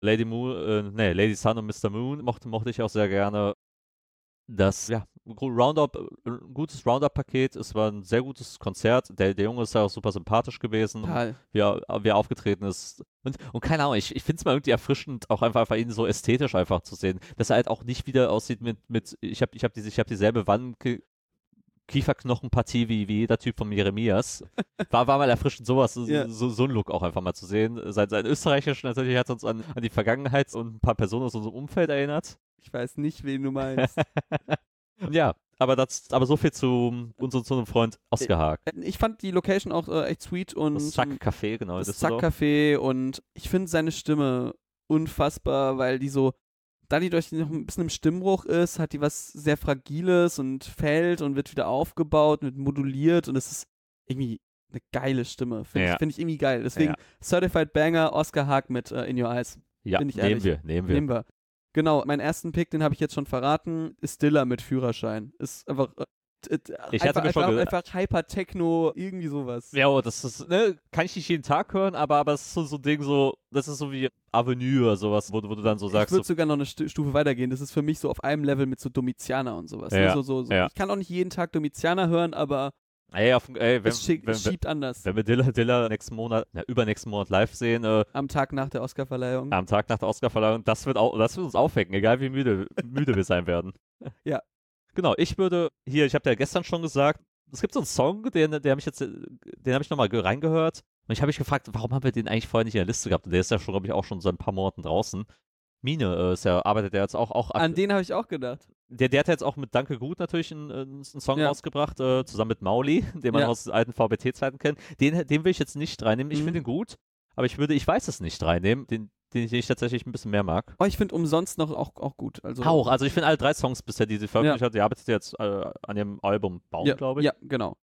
Lady Moon, äh, nee, Lady Sun und Mr. Moon mochte, mochte ich auch sehr gerne. Das, ja, Roundup, äh, ein gutes Roundup-Paket. Es war ein sehr gutes Konzert. Der, der Junge ist ja auch super sympathisch gewesen, Total. wie er, wie er aufgetreten ist. Und, und keine Ahnung, ich, ich finde es mal irgendwie erfrischend, auch einfach, einfach ihn so ästhetisch einfach zu sehen. Dass er halt auch nicht wieder aussieht mit, mit ich habe ich hab diese, ich hab dieselbe Wand, Kieferknochenpartie wie, wie jeder Typ von Jeremias. War, war mal erfrischend, sowas, so, Ja. so, so ein Look auch einfach mal zu sehen. Sein, sein Österreichisch natürlich hat uns an, an die Vergangenheit und ein paar Personen aus unserem Umfeld erinnert. Ich weiß nicht, wen du meinst. Ja, aber das, aber so viel zu unserem zu Freund Oscar Haag. ich fand die Location auch äh, echt sweet und Das Zack-Café, genau. das Düsseldorf. Zack-Café und ich finde seine Stimme unfassbar, weil die so, da die durch noch ein bisschen im Stimmbruch ist, hat die was sehr Fragiles und fällt und wird wieder aufgebaut, wird moduliert und es ist irgendwie eine geile Stimme. Finde Ja. ich, find ich irgendwie geil. Deswegen Ja. Certified Banger, Oscar Haag mit äh, In Your Eyes. Ja, nehmen wir, nehmen wir. Nehmen wir. Genau, meinen ersten Pick, den habe ich jetzt schon verraten, ist Dilla mit Führerschein. Ist einfach. Äh, äh, Ich einfach, hatte mir schon einfach, einfach Hyper-Techno, irgendwie sowas. Ja, oh, das ist, ne, kann ich nicht jeden Tag hören, aber, aber es ist so, so ein Ding, so, das ist so wie Avenue oder sowas, wo, du- wo du dann so ich sagst, würde so, sogar noch eine Stu Stufe weitergehen. Das ist für mich so auf einem Level mit so Domizianer und sowas. ne? Ja, so, so, so. ja. Ich kann auch nicht jeden Tag Domizianer hören, aber ey, auf, ey wenn, es, schick, wenn, schiebt anders. wenn wir Dilla, Dilla nächsten Monat, ja, übernächsten Monat live sehen, äh, Am Tag nach der Oscarverleihung. am Tag nach der Oscarverleihung, das wird, auch, das wird uns aufwecken, egal wie müde, müde wir sein werden. Ja. Genau, ich würde, hier, ich habe ja gestern schon gesagt, es gibt so einen Song, den, den habe ich jetzt, den habe ich nochmal reingehört. Und ich habe mich gefragt, warum haben wir den eigentlich vorher nicht in der Liste gehabt? Und der ist ja schon, glaube ich, auch schon seit ein paar Monaten draußen. Mine äh, ist ja, arbeitet der jetzt auch, auch An den habe ich auch gedacht. der, der hat jetzt auch mit Danke Gut natürlich einen, einen Song Ja. rausgebracht, äh, zusammen mit Mauli, den man Ja. aus alten VBT-Zeiten kennt. Den, den will ich jetzt nicht reinnehmen. Ich Mhm. finde ihn gut, aber ich würde, ich weiß es nicht reinnehmen, den, den, ich- den ich tatsächlich ein bisschen mehr mag. Oh, ich finde umsonst noch auch, auch gut. Also, Auch, also ich finde alle drei Songs bisher, die sie veröffentlicht hat, die arbeitet jetzt äh, an ihrem Album Baum, ja, glaube ich. Ja, genau.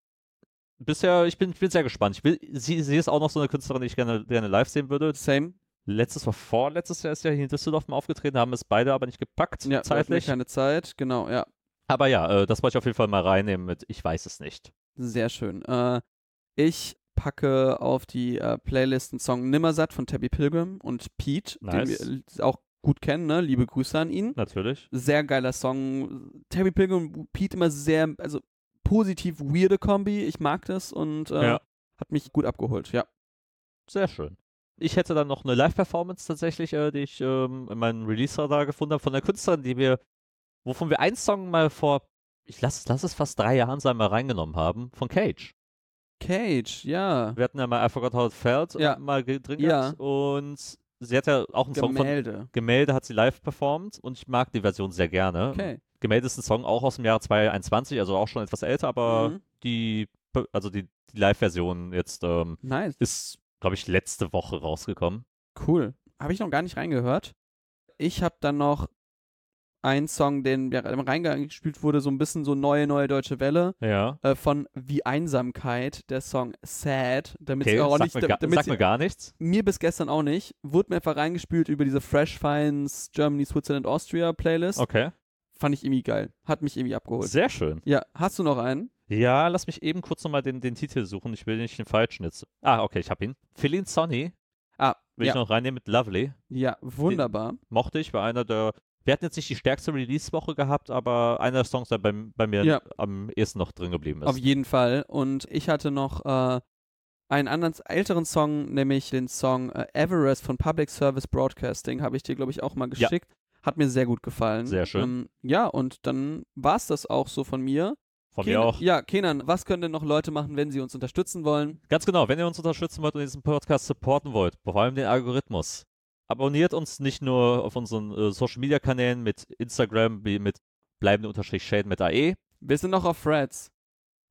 Bisher, ich bin, ich bin sehr gespannt. Ich will, sie, sie ist auch noch so eine Künstlerin, die ich gerne, gerne live sehen würde. Same. Letztes war vorletztes Jahr ist ja hier in Düsseldorf mal aufgetreten, haben es beide aber nicht gepackt, Ja, zeitlich. keine Zeit. Genau, ja. Aber ja, äh, das wollte ich auf jeden Fall mal reinnehmen mit Ich weiß es nicht. Sehr schön. Äh, ich packe auf die äh, Playlist einen Song Nimmersatt von Tabby Pilgrim und Pete, Nice. den wir auch gut kennen, ne? Liebe Grüße an ihn. Natürlich. Sehr geiler Song. Tabby Pilgrim und Pete immer sehr, also positiv weirde Kombi. Ich mag das und äh, Ja. hat mich gut abgeholt, ja. Sehr schön. Ich hätte dann noch eine Live-Performance tatsächlich, äh, die ich ähm, in meinem Release-Radar gefunden habe, von der Künstlerin, die wir, wovon wir einen Song mal vor, ich lass, lass es fast drei Jahren sein, mal reingenommen haben, von Cage. Cage, ja. Wir hatten ja mal I Forgot How It Felt Ja. mal drin Ja. und sie hat ja auch einen Song von Gemälde. Gemälde hat sie live performt und ich mag die Version sehr gerne. Okay. Gemälde ist ein Song auch aus dem Jahr 2021, also auch schon etwas älter, aber Mhm. die, also die, die Live-Version jetzt ähm, Nice. ist, glaube ich, letzte Woche rausgekommen. Cool. Habe ich noch gar nicht reingehört. Ich habe dann noch einen Song, den ja im Reingang gespielt wurde, so ein bisschen so neue, neue deutsche Welle Ja. äh, von Wie Einsamkeit, der Song Sad, damit Okay, auch sag, nicht, mir, ga, damit sag mir gar nichts. mir bis gestern auch nicht, wurde mir einfach reingespielt über diese Fresh Finds Germany, Switzerland, Austria Playlist. Okay. Fand ich irgendwie geil. Hat mich irgendwie abgeholt. Sehr schön. Ja, hast du noch einen? Ja, lass mich eben kurz nochmal den, den Titel suchen. Ich will nicht den falschen jetzt. Ah, okay, ich hab ihn. Feeling Sonny Ah, will ja, ich noch reinnehmen mit Lovely. ja, wunderbar. Mochte ich, war einer der. Wir hatten jetzt nicht die stärkste Release-Woche gehabt, aber einer der Songs, der bei, bei mir Ja. am ehesten noch drin geblieben ist. Auf jeden Fall. Und ich hatte noch äh, einen anderen älteren Song, nämlich den Song äh, Everest von Public Service Broadcasting, habe ich dir, glaube ich, auch mal Ja. geschickt. Hat mir sehr gut gefallen. Sehr schön. Ähm, ja, und dann war es das auch so von mir. Von mir Kenan- auch. Ja, Kenan, was können denn noch Leute machen, wenn sie uns unterstützen wollen? Ganz genau, wenn ihr uns unterstützen wollt und diesen Podcast supporten wollt, vor allem den Algorithmus, abonniert uns nicht nur auf unseren äh, Social Media Kanälen mit Instagram, wie mit bleibende Unterstrich Shade mit AE. Wir sind noch auf Threads.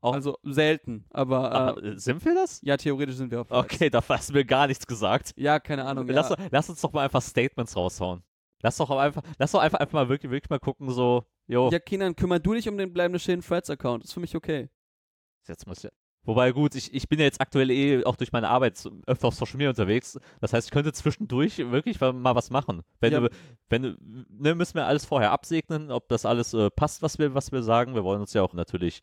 Auch- Also selten, aber äh, äh, sind wir das? ja, theoretisch sind wir auf Threads. Okay, da hast du mir gar nichts gesagt. Ja, keine Ahnung. Lass, ja. lass uns doch mal einfach Statements raushauen. Lass doch einfach, lass doch einfach, einfach mal wirklich, wirklich mal gucken, so, jo, ja, Kenan, kümmer du dich um den bleibenden schönen Threads-Account. Ist für mich okay. jetzt muss ich. Wobei gut, ich, ich bin ja jetzt aktuell eh auch durch meine Arbeit öfter auf Social Media unterwegs. Das heißt, ich könnte zwischendurch wirklich mal was machen. Wenn Ja. du, wenn du, ne, müssen wir alles vorher absegnen, ob das alles äh, passt, was wir, was wir sagen. Wir wollen uns ja auch natürlich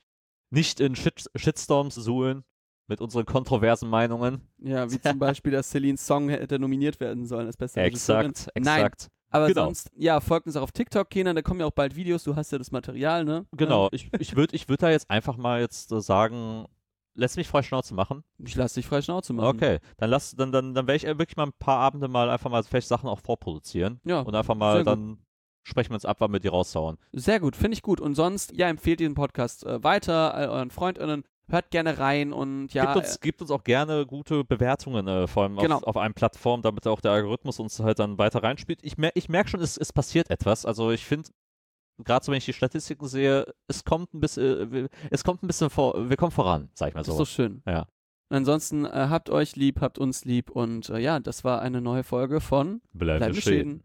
nicht in Shit, Shitstorms suhlen mit unseren kontroversen Meinungen. Ja, wie zum Beispiel, dass Celines Song hätte nominiert werden sollen als beste Regisseurin. Exakt, Nein, exakt. aber Genau. sonst, ja, folgt uns auch auf TikTok, Kenan, da kommen ja auch bald Videos, du hast ja das Material, ne? Genau. Ich, ich würde ich würd da jetzt einfach mal jetzt äh, sagen, lässt mich frei Schnauze machen. ich lasse dich frei Schnauze machen. Okay, dann lass, dann, dann, dann werde ich äh, wirklich mal ein paar Abende mal einfach mal vielleicht Sachen auch vorproduzieren. Ja, Und einfach mal gut. dann sprechen wir uns ab, wann wir die raushauen. sehr gut, finde ich gut. Und sonst, ja, empfehlt diesen Podcast äh, weiter, all euren FreundInnen, hört gerne rein und ja, gibt, uns, gibt uns auch gerne gute Bewertungen, äh, vor allem Genau. auf, auf einem Plattform, damit auch der Algorithmus uns halt dann weiter reinspielt. Ich, mer ich merke schon, es, es passiert etwas. Also ich finde, gerade so wenn ich die Statistiken sehe, es kommt ein bisschen, äh, es kommt ein bisschen vor, wir kommen voran, sag ich mal so. Das ist so schön. Ja. Ansonsten äh, habt euch lieb, habt uns lieb und äh, ja, das war eine neue Folge von Bleibt Bleib bestehen.